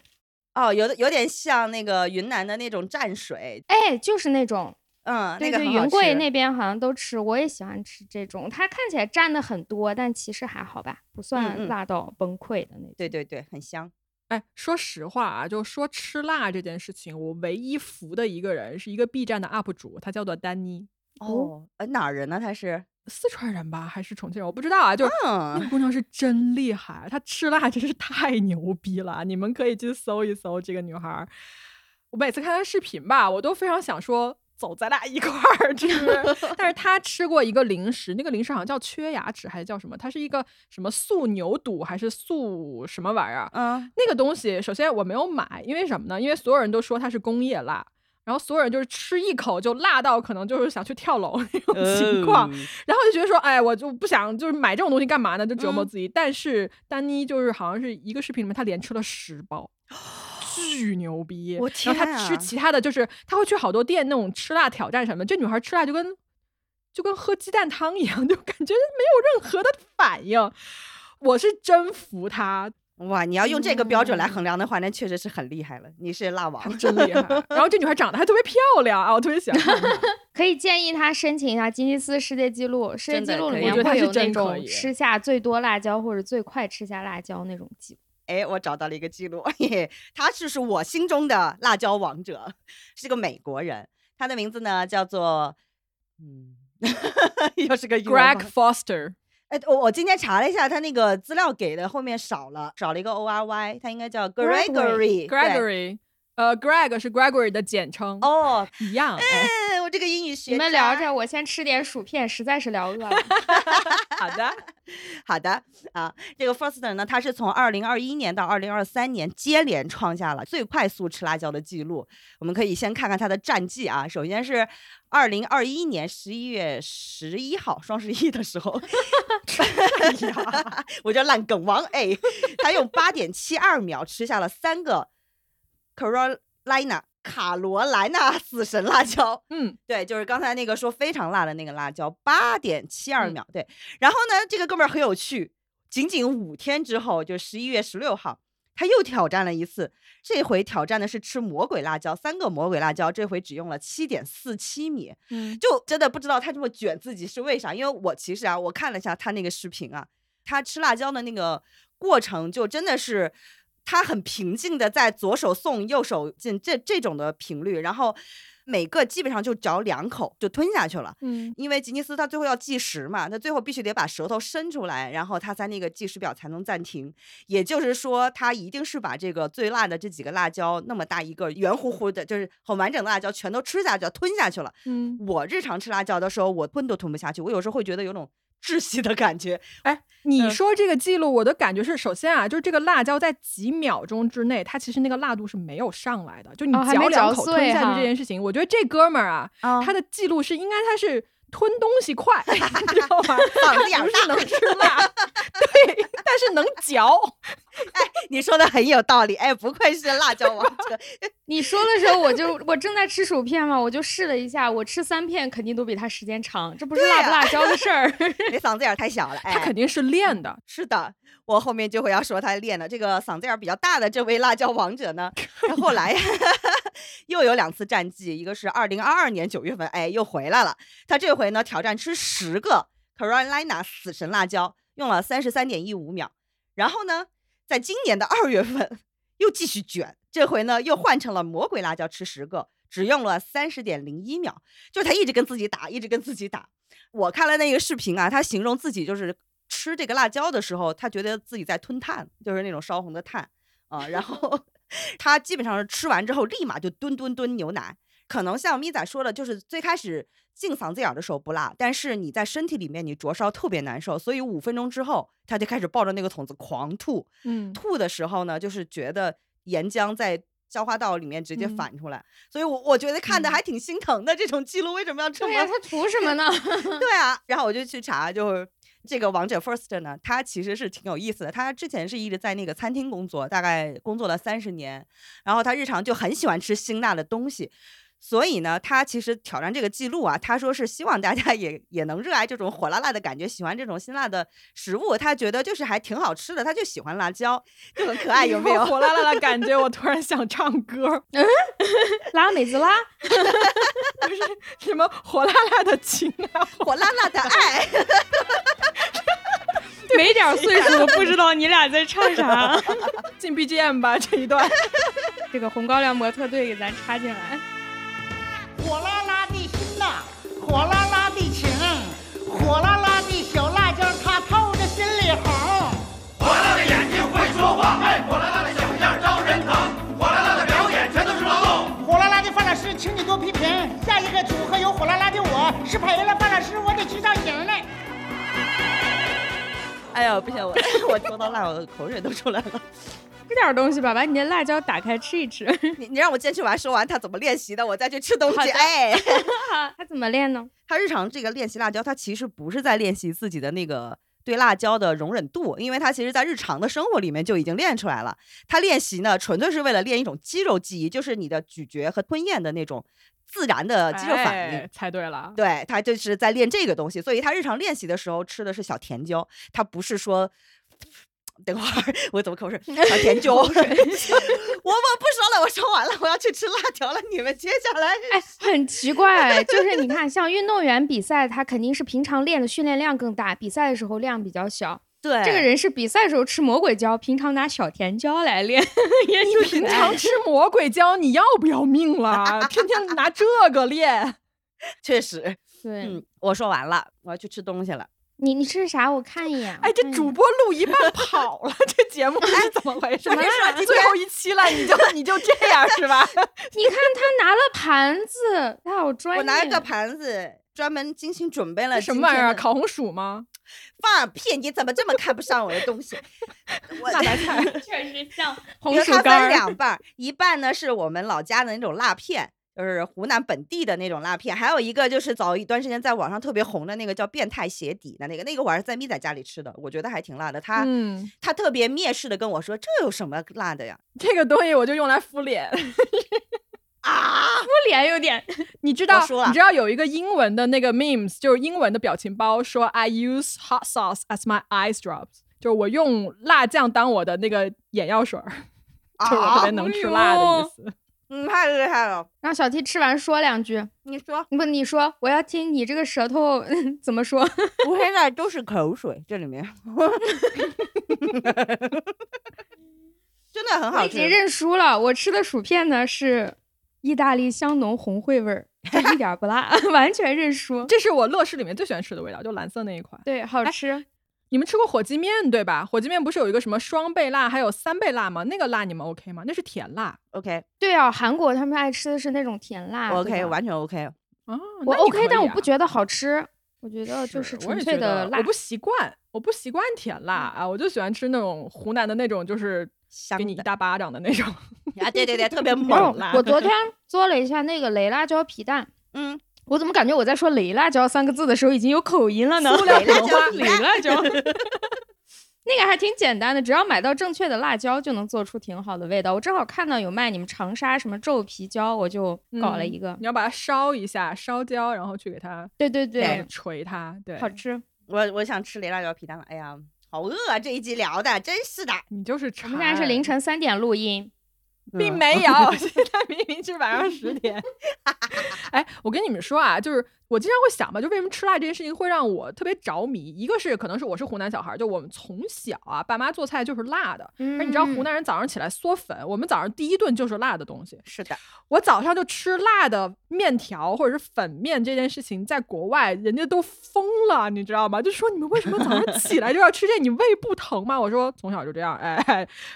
哦，有的有点像那个云南的那种蘸水，哎，就是那种。嗯，那个，云贵那边好像都吃，我也喜欢吃这种。它看起来蘸的很多，但其实还好吧，不算辣到崩溃的那种。对对对，很香。哎，说实话啊，就说吃辣这件事情，我唯一服的一个人是一个 B 站的 UP 主，他叫做丹妮。哦，呃，哪儿人呢？他是四川人吧，还是重庆人？我不知道啊。就那个姑娘是真厉害，她吃辣真是太牛逼了。你们可以去搜一搜这个女孩。我每次看她视频吧，我都非常想说。走，咱俩一块儿吃。但是他吃过一个零食，那个零食好像叫缺牙齿还是叫什么？它是一个什么素牛肚还是素什么玩意儿？嗯，那个东西首先我没有买，因为什么呢？因为所有人都说它是工业辣，然后所有人就是吃一口就辣到可能就是想去跳楼那种情况，然后就觉得说，哎，我就不想就是买这种东西干嘛呢？就折磨自己。但是丹妮就是好像是一个视频里面，她连吃了十包。巨牛逼！然后他吃其他的就是他会去好多店那种吃辣挑战什么，这女孩吃辣就跟就跟喝鸡蛋汤一样，就感觉没有任何的反应。我是真服他哇！你要用这个标准来衡量的话，那确实是很厉害了。你是辣王，真厉害。然后这女孩长得还特别漂亮啊，我特别喜欢。可以建议她申请一下吉尼斯世界纪录，世界纪录里面会有那种吃下最多辣椒或者最快吃下辣椒那种记录。哎，我找到了一个记录，嘿他就是我心中的辣椒王者，是个美国人，他的名字呢叫做，嗯，又是个 Greg Foster。哎，我我今天查了一下，他那个资料给的后面少了，少了一个 O R Y，他应该叫 Gregory。Gregory。呃，Greg 是 Gregory 的简称哦，一样。嗯，我这个英语学。你们聊着，我先吃点薯片，实在是聊饿了。好的，好的啊，这个 Foster 呢，他是从二零二一年到二零二三年接连创下了最快速吃辣椒的记录。我们可以先看看他的战绩啊，首先是二零二一年十一月十一号双十一的时候，哎呀，我叫烂梗王哎，他用八点七二秒吃下了三个。Carolina 卡罗莱纳 死神辣椒，嗯，对，就是刚才那个说非常辣的那个辣椒，八点七二秒，对。然后呢，这个哥们儿很有趣，仅仅五天之后，就十一月十六号，他又挑战了一次，这回挑战的是吃魔鬼辣椒，三个魔鬼辣椒，这回只用了七点四七米，嗯，就真的不知道他这么卷自己是为啥，因为我其实啊，我看了一下他那个视频啊，他吃辣椒的那个过程就真的是。他很平静的在左手送右手进这这种的频率，然后每个基本上就嚼两口就吞下去了。嗯，因为吉尼斯他最后要计时嘛，他最后必须得把舌头伸出来，然后他在那个计时表才能暂停。也就是说，他一定是把这个最辣的这几个辣椒那么大一个圆乎乎的，就是很完整的辣椒全都吃下去吞下去了。嗯，我日常吃辣椒的时候，我吞都吞不下去，我有时候会觉得有种。窒息的感觉，哎，你说这个记录，我的感觉是，首先啊，就是这个辣椒在几秒钟之内，它其实那个辣度是没有上来的，就你嚼两口吞下去这件事情，我觉得这哥们儿啊，他的记录是应该他是吞东西快，你知道吗？嗓子眼不是能吃辣，对，但是能嚼。哎，你说的很有道理。哎，不愧是辣椒王者。你说的时候，我就我正在吃薯片嘛，我就试了一下，我吃三片肯定都比他时间长，这不是辣不辣椒的事儿。你嗓子眼太小了，他肯定是练的。是的，我后面就会要说他练的。这个嗓子眼比较大的这位辣椒王者呢，他后来又有两次战绩，一个是二零二二年九月份，哎，又回来了。他这回呢挑战吃十个 Carolina 死神辣椒，用了三十三点一五秒。然后呢？在今年的二月份，又继续卷，这回呢又换成了魔鬼辣椒，吃十个，只用了三十点零一秒。就他一直跟自己打，一直跟自己打。我看了那个视频啊，他形容自己就是吃这个辣椒的时候，他觉得自己在吞碳，就是那种烧红的碳啊。然后他基本上是吃完之后立马就蹲蹲蹲牛奶。可能像咪仔说的，就是最开始进嗓子眼的时候不辣，但是你在身体里面你灼烧特别难受，所以五分钟之后他就开始抱着那个桶子狂吐。嗯，吐的时候呢，就是觉得岩浆在消化道里面直接反出来，所以我我觉得看的还挺心疼的。这种记录为什么要这么？对呀，他图什么呢？对啊，然后我就去查，就是这个王者 First 呢，他其实是挺有意思的。他之前是一直在那个餐厅工作，大概工作了三十年，然后他日常就很喜欢吃辛辣的东西。所以呢，他其实挑战这个记录啊，他说是希望大家也也能热爱这种火辣辣的感觉，喜欢这种辛辣的食物。他觉得就是还挺好吃的，他就喜欢辣椒，就很可爱，有没有？火辣辣的 感觉，我突然想唱歌。嗯，辣妹子拉，不是什么火辣辣的情啊，火辣辣的爱。没点岁数不知道你俩在唱啥。进 BGM 吧这一段，这个红高粱模特队给咱插进来。火辣辣的心呐，火辣辣的情，火辣辣的小辣椒，它透着心里红。火辣辣的眼睛会说话，哎，火辣辣的小样招人疼。火辣辣的表演全都是劳动。火辣辣的范老师，请你多批评。下一个组合有火辣辣的我，是配了范老师，我得去造型嘞。哎呀，不行，我 我说到辣，我的口水都出来了。吃点东西吧，把你那辣椒打开吃一吃。你你让我坚持完说完他怎么练习的，我再去吃东西。哎，他怎么练呢？他日常这个练习辣椒，他其实不是在练习自己的那个对辣椒的容忍度，因为他其实在日常的生活里面就已经练出来了。他练习呢，纯粹是为了练一种肌肉记忆，就是你的咀嚼和吞咽的那种自然的肌肉反应。猜对了，对他就是在练这个东西，所以他日常练习的时候吃的是小甜椒，他不是说。等会儿 我怎么口水？小甜椒，我我不说了，我说完了，我要去吃辣条了。你们接下来哎，很奇怪，就是你看，像运动员比赛，他肯定是平常练的训练量更大，比赛的时候量比较小。对，这个人是比赛时候吃魔鬼椒，平常拿小甜椒来练。你平常吃魔鬼椒，你要不要命了？天天拿这个练，确实。对，嗯，我说完了，我要去吃东西了。你你吃啥？我看一眼。哎，这主播录一半跑了，这节目是怎么回事？没说最后一期了，你就你就这样是吧？你看他拿了盘子，他好专业。我拿了个盘子，专门精心准备了什么玩意儿？烤红薯吗？放屁！你怎么这么看不上我的东西？辣白菜 确实像红薯干。它分两半，一半呢是我们老家的那种辣片。就是湖南本地的那种辣片，还有一个就是早一段时间在网上特别红的那个叫变态鞋底的那个，那个我是在咪仔家里吃的，我觉得还挺辣的。他他特别蔑视的跟我说：“这有什么辣的呀？这个东西我就用来敷脸 啊，敷脸有点。你知道你知道有一个英文的那个 memes，就是英文的表情包，说 I use hot sauce as my eye drops，就是我用辣酱当我的那个眼药水儿，就是我特别能吃辣的意思。”嗯，太厉害了！让小 T 吃完说两句。你说不？你说，我要听你这个舌头 怎么说。我现在都是口水，这里面真的很好吃。我已经认输了，我吃的薯片呢是意大利香浓红烩味儿，一点不辣，完全认输。这是我乐事里面最喜欢吃的味道，就蓝色那一款。对，好吃。你们吃过火鸡面对吧？火鸡面不是有一个什么双倍辣，还有三倍辣吗？那个辣你们 OK 吗？那是甜辣，OK。对啊，韩国他们爱吃的是那种甜辣，OK，完全 OK。啊，我 OK，但我不觉得好吃，我觉得就是纯粹的辣，我不习惯，我不习惯甜辣啊，我就喜欢吃那种湖南的那种，就是给你一大巴掌的那种啊，对对对，特别 猛辣。我昨天做了一下那个雷辣椒皮蛋，嗯。我怎么感觉我在说“雷辣椒”三个字的时候已经有口音了呢？雷辣椒，雷辣椒。那个还挺简单的，只要买到正确的辣椒，就能做出挺好的味道。我正好看到有卖你们长沙什么皱皮椒，我就搞了一个。你要把它烧一下，烧焦，然后去给它，对对对，锤它，对，好吃。我我想吃雷辣椒皮蛋了，哎呀，好饿啊！这一集聊的真是的，你就是我们现在是凌晨三点录音。并没有，现在明明是晚上十点。哎，我跟你们说啊，就是我经常会想吧，就为什么吃辣这件事情会让我特别着迷？一个是可能是我是湖南小孩，就我们从小啊，爸妈做菜就是辣的。而你知道湖南人早上起来嗦粉，我们早上第一顿就是辣的东西。是的，我早上就吃辣的面条或者是粉面这件事情，在国外人家都疯了，你知道吗？就说你们为什么早上起来就要吃这？你胃不疼吗？我说从小就这样，哎，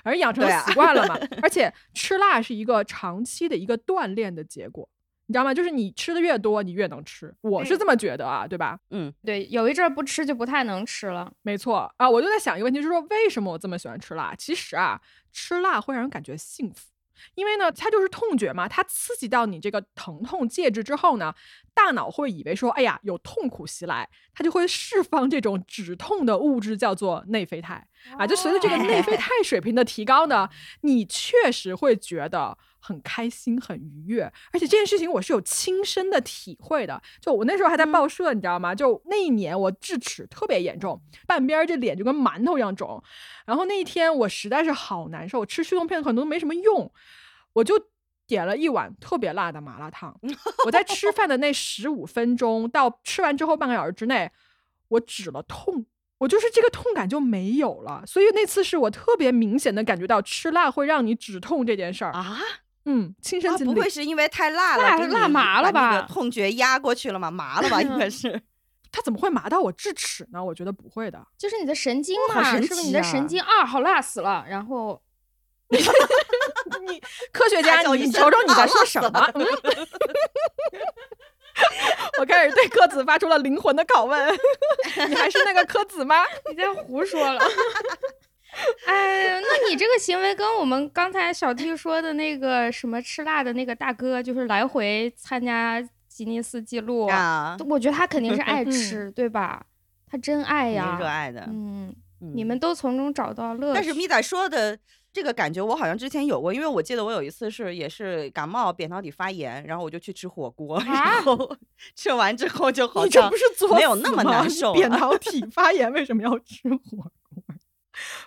反正养成习惯了嘛，而且。吃辣是一个长期的一个锻炼的结果，你知道吗？就是你吃的越多，你越能吃。我是这么觉得啊，对吧？嗯，对，有一阵儿不吃就不太能吃了。没错啊，我就在想一个问题，就是说为什么我这么喜欢吃辣？其实啊，吃辣会让人感觉幸福。因为呢，它就是痛觉嘛，它刺激到你这个疼痛介质之后呢，大脑会以为说，哎呀，有痛苦袭来，它就会释放这种止痛的物质，叫做内啡肽啊。就随着这个内啡肽水平的提高呢，你确实会觉得很开心、很愉悦。而且这件事情我是有亲身的体会的。就我那时候还在报社，你知道吗？就那一年我智齿特别严重，半边这脸就跟馒头一样肿。然后那一天我实在是好难受，吃驱痛片可能都没什么用。我就点了一碗特别辣的麻辣烫。我在吃饭的那十五分钟到吃完之后半个小时之内，我止了痛，我就是这个痛感就没有了。所以那次是我特别明显的感觉到吃辣会让你止痛这件事儿啊。嗯，亲身经历。不会是因为太辣了，辣辣麻了吧？痛觉压过去了嘛？麻了吧？应该是。它怎么会麻到我智齿呢？我觉得不会的，就是你的神经嘛，是不是你的神经啊？好辣死了，然后。你科学家，你瞅瞅你在说什么？我开始对柯子发出了灵魂的拷问。你还是那个柯子吗？你在胡说了。哎呀，那你这个行为跟我们刚才小 T 说的那个什么吃辣的那个大哥，就是来回参加吉尼斯纪录啊，我觉得他肯定是 爱吃，对吧？他真爱呀，热爱的。嗯，你们都从中找到乐趣。但是米仔说的。这个感觉我好像之前有过，因为我记得我有一次是也是感冒扁桃体发炎，然后我就去吃火锅，然后 吃完之后就好像没有那么难受。扁桃体发炎为什么要吃火锅？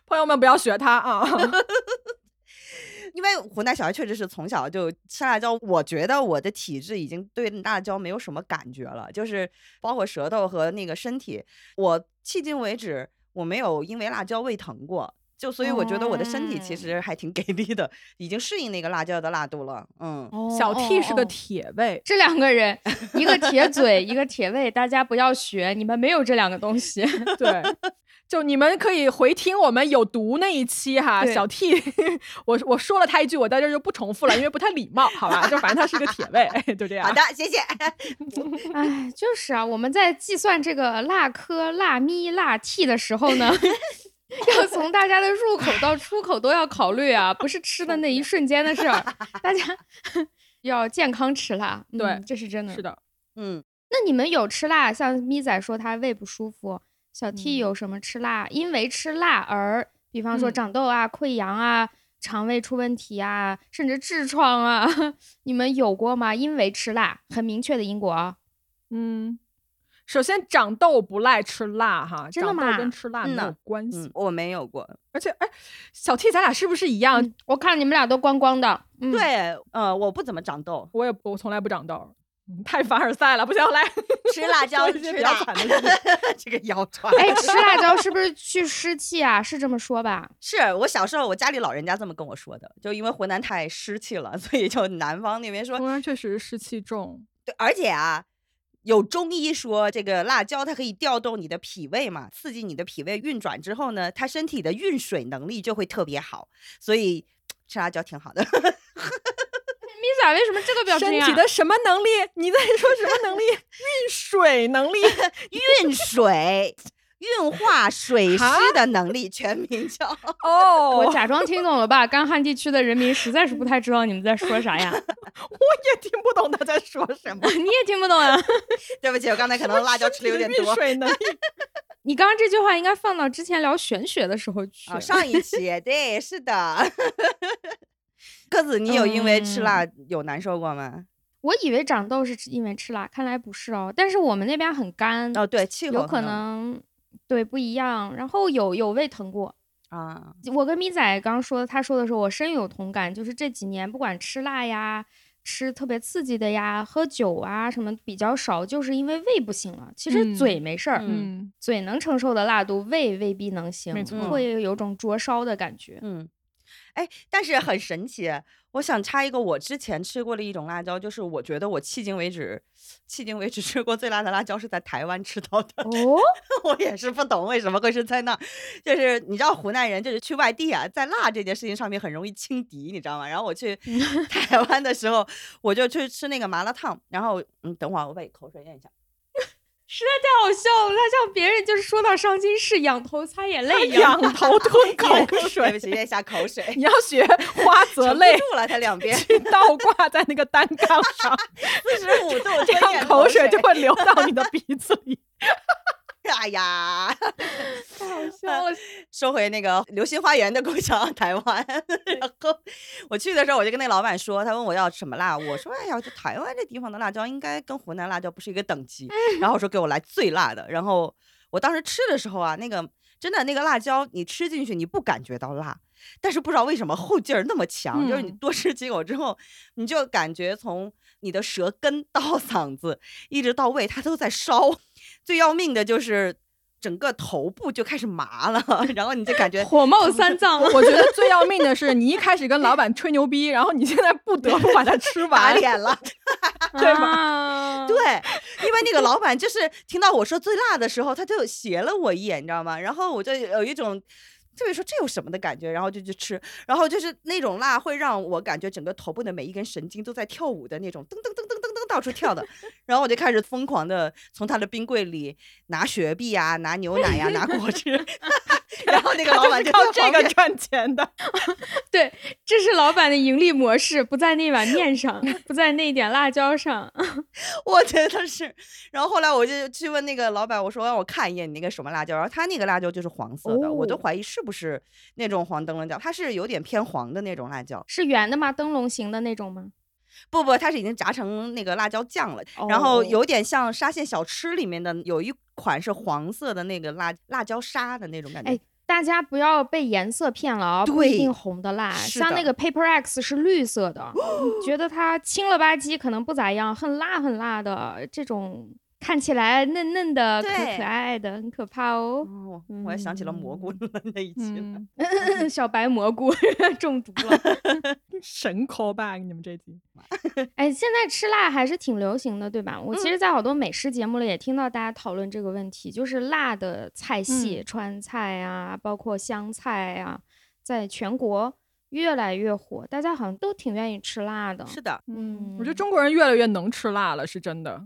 朋友们不要学他啊！因为湖南小孩确实是从小就吃辣椒，我觉得我的体质已经对辣椒没有什么感觉了，就是包括舌头和那个身体，我迄今为止我没有因为辣椒胃疼过。就所以我觉得我的身体其实还挺给力的，已经适应那个辣椒的辣度了。嗯，小 T 是个铁胃，这两个人 一个铁嘴，一个铁胃，大家不要学，你们没有这两个东西。对，就你们可以回听我们有毒那一期哈。小 T，我我说了他一句，我在这就不重复了，因为不太礼貌，好吧？就反正他是个铁胃，就这样。好的，谢谢。哎，就是啊，我们在计算这个辣科、辣咪、辣 T 的时候呢。要从大家的入口到出口都要考虑啊，不是吃的那一瞬间的事儿。大家要健康吃辣，对，这是真的。是的，嗯。那你们有吃辣？像咪仔说他胃不舒服，小 T 有什么吃辣？因为吃辣而，比方说长痘啊、溃疡啊、肠胃出问题啊，甚至痔疮啊，你们有过吗？因为吃辣，很明确的因果。嗯。首先长痘不赖吃辣哈，真的吗？跟吃辣没有关系，我没有过。而且哎，小 T，咱俩是不是一样？我看你们俩都光光的。对，呃，我不怎么长痘，我也我从来不长痘，太凡尔赛了。不行，来 吃辣椒，吃比较惨的 这个谣传。哎，吃辣椒是不是去湿气啊？是这么说吧？是我小时候我家里老人家这么跟我说的，就因为湖南太湿气了，所以就南方那边说湖南确实湿气重。对，而且啊。有中医说，这个辣椒它可以调动你的脾胃嘛，刺激你的脾胃运转之后呢，它身体的运水能力就会特别好，所以吃辣椒挺好的。米仔为什么这个表情？身体的什么能力？你在说什么能力？运水能力？运水。运化水湿的能力，全名叫哦。我假装听懂了吧？干旱地区的人民实在是不太知道你们在说啥呀。我也听不懂他在说什么，你也听不懂啊？对不起，我刚才可能辣椒吃的有点多。水能力。你刚刚这句话应该放到之前聊玄学的时候去。上一期对，是的。鸽子，你有因为吃辣有难受过吗？我以为长痘是因为吃辣，看来不是哦。但是我们那边很干哦，对，气候有可能对不一样。然后有有胃疼过啊。我跟咪仔刚说，他说的时候我深有同感，就是这几年不管吃辣呀、吃特别刺激的呀、喝酒啊什么比较少，就是因为胃不行了。其实嘴没事儿，嗯，嘴能承受的辣度，胃未必能行，会有种灼烧的感觉。嗯，哎，但是很神奇。我想插一个，我之前吃过的一种辣椒，就是我觉得我迄今为止，迄今为止吃过最辣的辣椒是在台湾吃到的。哦，我也是不懂为什么会是在那，就是你知道湖南人就是去外地啊，在辣这件事情上面很容易轻敌，你知道吗？然后我去 台湾的时候，我就去吃那个麻辣烫，然后嗯，等会儿我把口水咽一下。实在太好笑了，他像别人就是说到伤心事，仰头擦眼泪一样，仰头吞口水。对不起，咽下口水。你要学花泽类，住了，他两边倒挂在那个单杠上，四十五度，这样口水就会流到你的鼻子里。哎呀，太好笑了！说回那个流星花园的故乡台湾，然后我去的时候，我就跟那个老板说，他问我要什么辣，我说哎呀，就台湾这地方的辣椒应该跟湖南辣椒不是一个等级，然后我说给我来最辣的。然后我当时吃的时候啊，那个真的那个辣椒你吃进去你不感觉到辣，但是不知道为什么后劲儿那么强，就是你多吃几口之后，你就感觉从你的舌根到嗓子一直到胃，它都在烧。最要命的就是整个头部就开始麻了，然后你就感觉火冒三丈。我觉得最要命的是，你一开始跟老板吹牛逼，然后你现在不得不把它吃完，打脸了，对吧？对，因为那个老板就是听到我说最辣的时候，他就斜了我一眼，你知道吗？然后我就有一种。特别说这有什么的感觉，然后就去吃，然后就是那种辣会让我感觉整个头部的每一根神经都在跳舞的那种，噔噔噔噔噔噔到处跳的，然后我就开始疯狂的从他的冰柜里拿雪碧啊，拿牛奶呀，拿果汁，然后那个老板就靠这个赚钱的，对，这是老板的盈利模式，不在那碗面上，不在那点辣椒上，我觉得是。然后后来我就去问那个老板，我说让我看一眼你那个什么辣椒，然后他那个辣椒就是黄色的，我都怀疑是。不是那种黄灯笼椒，它是有点偏黄的那种辣椒，是圆的吗？灯笼形的那种吗？不不，它是已经炸成那个辣椒酱了，然后有点像沙县小吃里面的有一款是黄色的那个辣辣椒沙的那种感觉。哎，大家不要被颜色骗了啊，不一定红的辣，像那个 Paper X 是绿色的，觉得它青了吧唧，可能不咋样，很辣很辣的这种。看起来嫩嫩的，可可爱爱的，很可怕哦。哦，我还想起了蘑菇 那一期了，小白蘑菇 中毒了，神 callback 你们这集。哎，现在吃辣还是挺流行的，对吧？我其实，在好多美食节目里也听到大家讨论这个问题，就是辣的菜系，川菜啊，包括湘菜啊，在全国越来越火，大家好像都挺愿意吃辣的。是的，嗯，我觉得中国人越来越能吃辣了，是真的。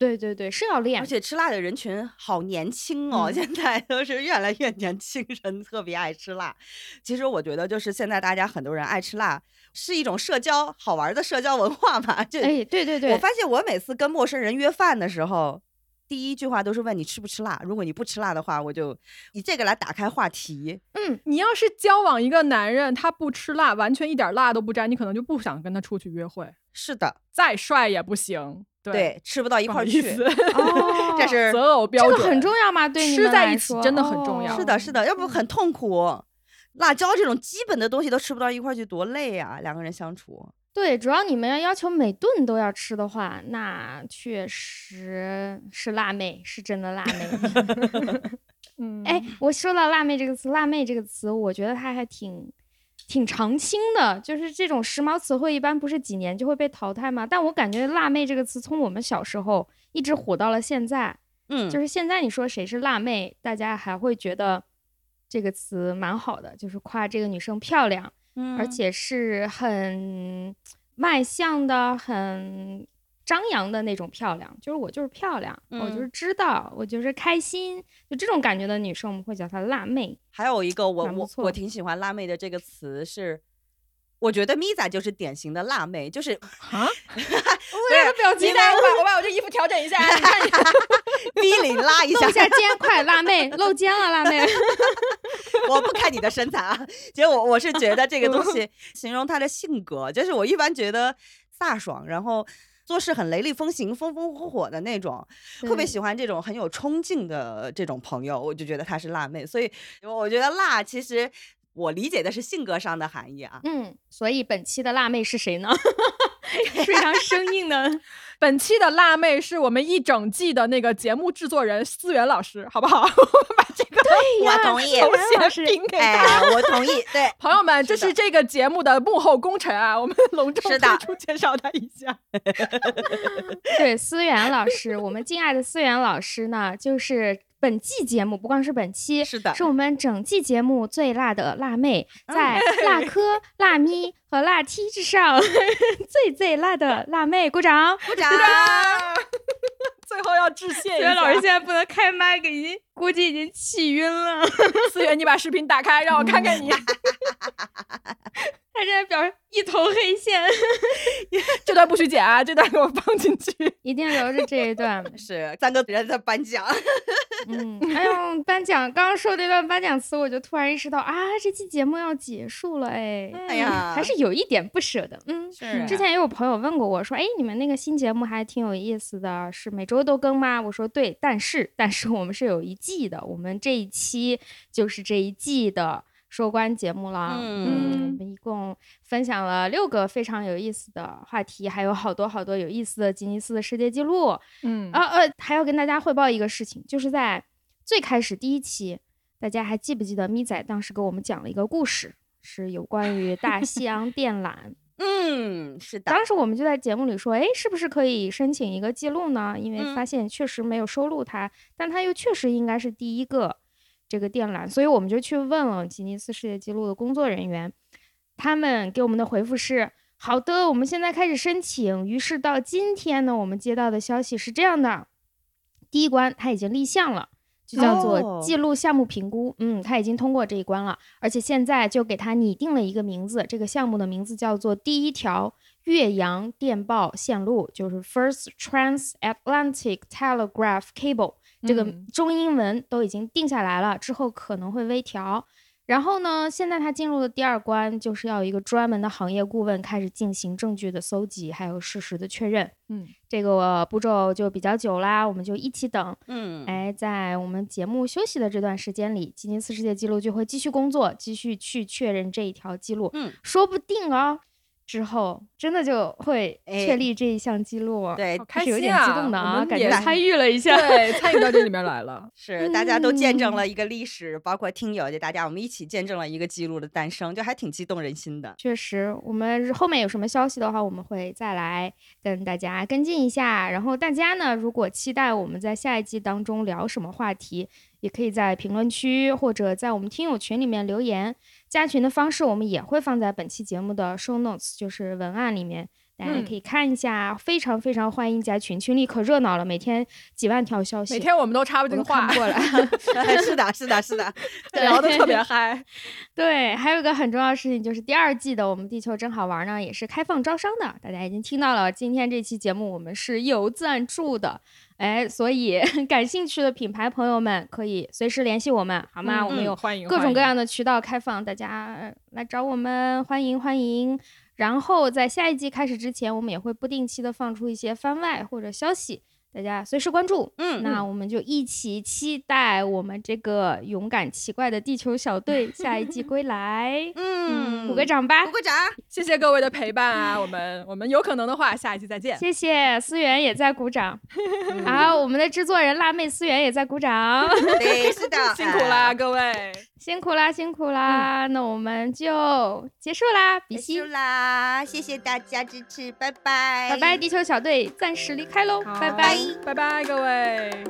对对对，是要练，而且吃辣的人群好年轻哦，现在都是越来越年轻人 特别爱吃辣。其实我觉得，就是现在大家很多人爱吃辣，是一种社交好玩的社交文化嘛。就哎，对对对，我发现我每次跟陌生人约饭的时候，第一句话都是问你吃不吃辣。如果你不吃辣的话，我就以这个来打开话题。嗯，你要是交往一个男人，他不吃辣，完全一点辣都不沾，你可能就不想跟他出去约会。是的，再帅也不行。对，吃不到一块去，哦，这是择偶标准，这个很重要吗？对，吃在一起真的很重要。是的，是的，要不很痛苦。辣椒这种基本的东西都吃不到一块去，多累啊！两个人相处。对，主要你们要要求每顿都要吃的话，那确实是辣妹，是真的辣妹。嗯，哎，我说到辣妹这个词，辣妹这个词，我觉得它还挺。挺常青的，就是这种时髦词汇，一般不是几年就会被淘汰吗？但我感觉“辣妹”这个词从我们小时候一直火到了现在，嗯，就是现在你说谁是辣妹，大家还会觉得这个词蛮好的，就是夸这个女生漂亮，嗯，而且是很外向的，很。张扬的那种漂亮，就是我就是漂亮，我就是知道，我就是开心，就这种感觉的女生，我们会叫她辣妹。还有一个，我我我挺喜欢辣妹的这个词是。我觉得咪仔就是典型的辣妹，就是啊，我有个表情，我把我把我这衣服调整一下，你看一下，逼领拉一 下，露下肩，快辣妹露肩了，辣妹。我不看你的身材啊，其实我我是觉得这个东西形容她的性格，就是我一般觉得飒爽，然后做事很雷厉风行、风风火火的那种，特别喜欢这种很有冲劲的这种朋友，我就觉得她是辣妹。所以我觉得辣其实。我理解的是性格上的含义啊，嗯，所以本期的辣妹是谁呢？非常生硬的，本期的辣妹是我们一整季的那个节目制作人思源老师，好不好？我们把这个我同意，头衔评给他，我同意。对，朋友们，这是这个节目的幕后功臣啊，我们隆重推出介绍他一下。对，思源老师，我们敬爱的思源老师呢，就是。本季节目不光是本期，是的，是我们整季节目最辣的辣妹，在 辣科、辣咪和辣 T 之上，最最辣的辣妹，鼓掌，鼓掌。最后要致谢一下，老师现在不能开麦，已经估计已经气晕了。思源，你把视频打开，让我看看你。他现在表示一头黑线，这段不许剪啊！这段给我放进去，一定留着这一段。是三个人在颁奖。嗯，哎呦，颁奖刚刚说那段颁奖词，我就突然意识到啊，这期节目要结束了，哎，哎呀，还是有一点不舍得。嗯，是。之前也有朋友问过我说，哎，你们那个新节目还挺有意思的，是每周都更吗？我说对，但是但是我们是有一季的，我们这一期就是这一季的。收官节目了，嗯，我们一共分享了六个非常有意思的话题，还有好多好多有意思的吉尼斯的世界纪录，嗯，啊呃，还要跟大家汇报一个事情，就是在最开始第一期，大家还记不记得咪仔当时给我们讲了一个故事，是有关于大西洋电缆，嗯，是的，当时我们就在节目里说，哎，是不是可以申请一个记录呢？因为发现确实没有收录它，但它又确实应该是第一个。这个电缆，所以我们就去问了吉尼斯世界纪录的工作人员，他们给我们的回复是：好的，我们现在开始申请。于是到今天呢，我们接到的消息是这样的：第一关它已经立项了，就叫做记录项目评估，嗯，他已经通过这一关了，而且现在就给他拟定了一个名字，这个项目的名字叫做第一条岳阳电报线路，就是 First Transatlantic Telegraph Cable。这个中英文都已经定下来了，之后可能会微调。然后呢，现在他进入的第二关就是要一个专门的行业顾问开始进行证据的搜集，还有事实的确认。嗯，这个步骤就比较久啦，我们就一起等。嗯，哎，在我们节目休息的这段时间里，吉尼斯世界纪录就会继续工作，继续去确认这一条记录。嗯，说不定哦。之后真的就会确立这一项记录，对，开始有点激动的啊，感觉参与了一下，对，参与到这里面来了，是大家都见证了一个历史，包括听友就大家我们一起见证了一个记录的诞生，就还挺激动人心的。确实，我们后面有什么消息的话，我们会再来跟大家跟进一下。然后大家呢，如果期待我们在下一季当中聊什么话题，也可以在评论区或者在我们听友群里面留言。加群的方式我们也会放在本期节目的 show notes，就是文案里面，大家可以看一下。非常非常欢迎加群，群里可热闹了，每天几万条消息，每天我们都插不进话过来。是的，是的，是的，聊得特别嗨。对，还有一个很重要的事情就是第二季的我们地球真好玩呢，也是开放招商的。大家已经听到了，今天这期节目我们是有赞助的。哎，所以 感兴趣的品牌朋友们可以随时联系我们，好吗？我们有各种各样的渠道开放，大家来找我们，欢迎欢迎。然后在下一季开始之前，我们也会不定期的放出一些番外或者消息。大家随时关注，嗯，那我们就一起期待我们这个勇敢奇怪的地球小队 下一季归来，嗯，鼓个掌吧，鼓个掌，谢谢各位的陪伴啊，我们我们有可能的话下一季再见，谢谢思源也在鼓掌，好，我们的制作人辣妹思源也在鼓掌，对，是的，辛苦啦各位，辛苦啦辛苦啦，那我们就结束啦，结束啦，谢谢大家支持，拜拜，拜拜，地球小队暂时离开喽，拜拜。拜拜，各位。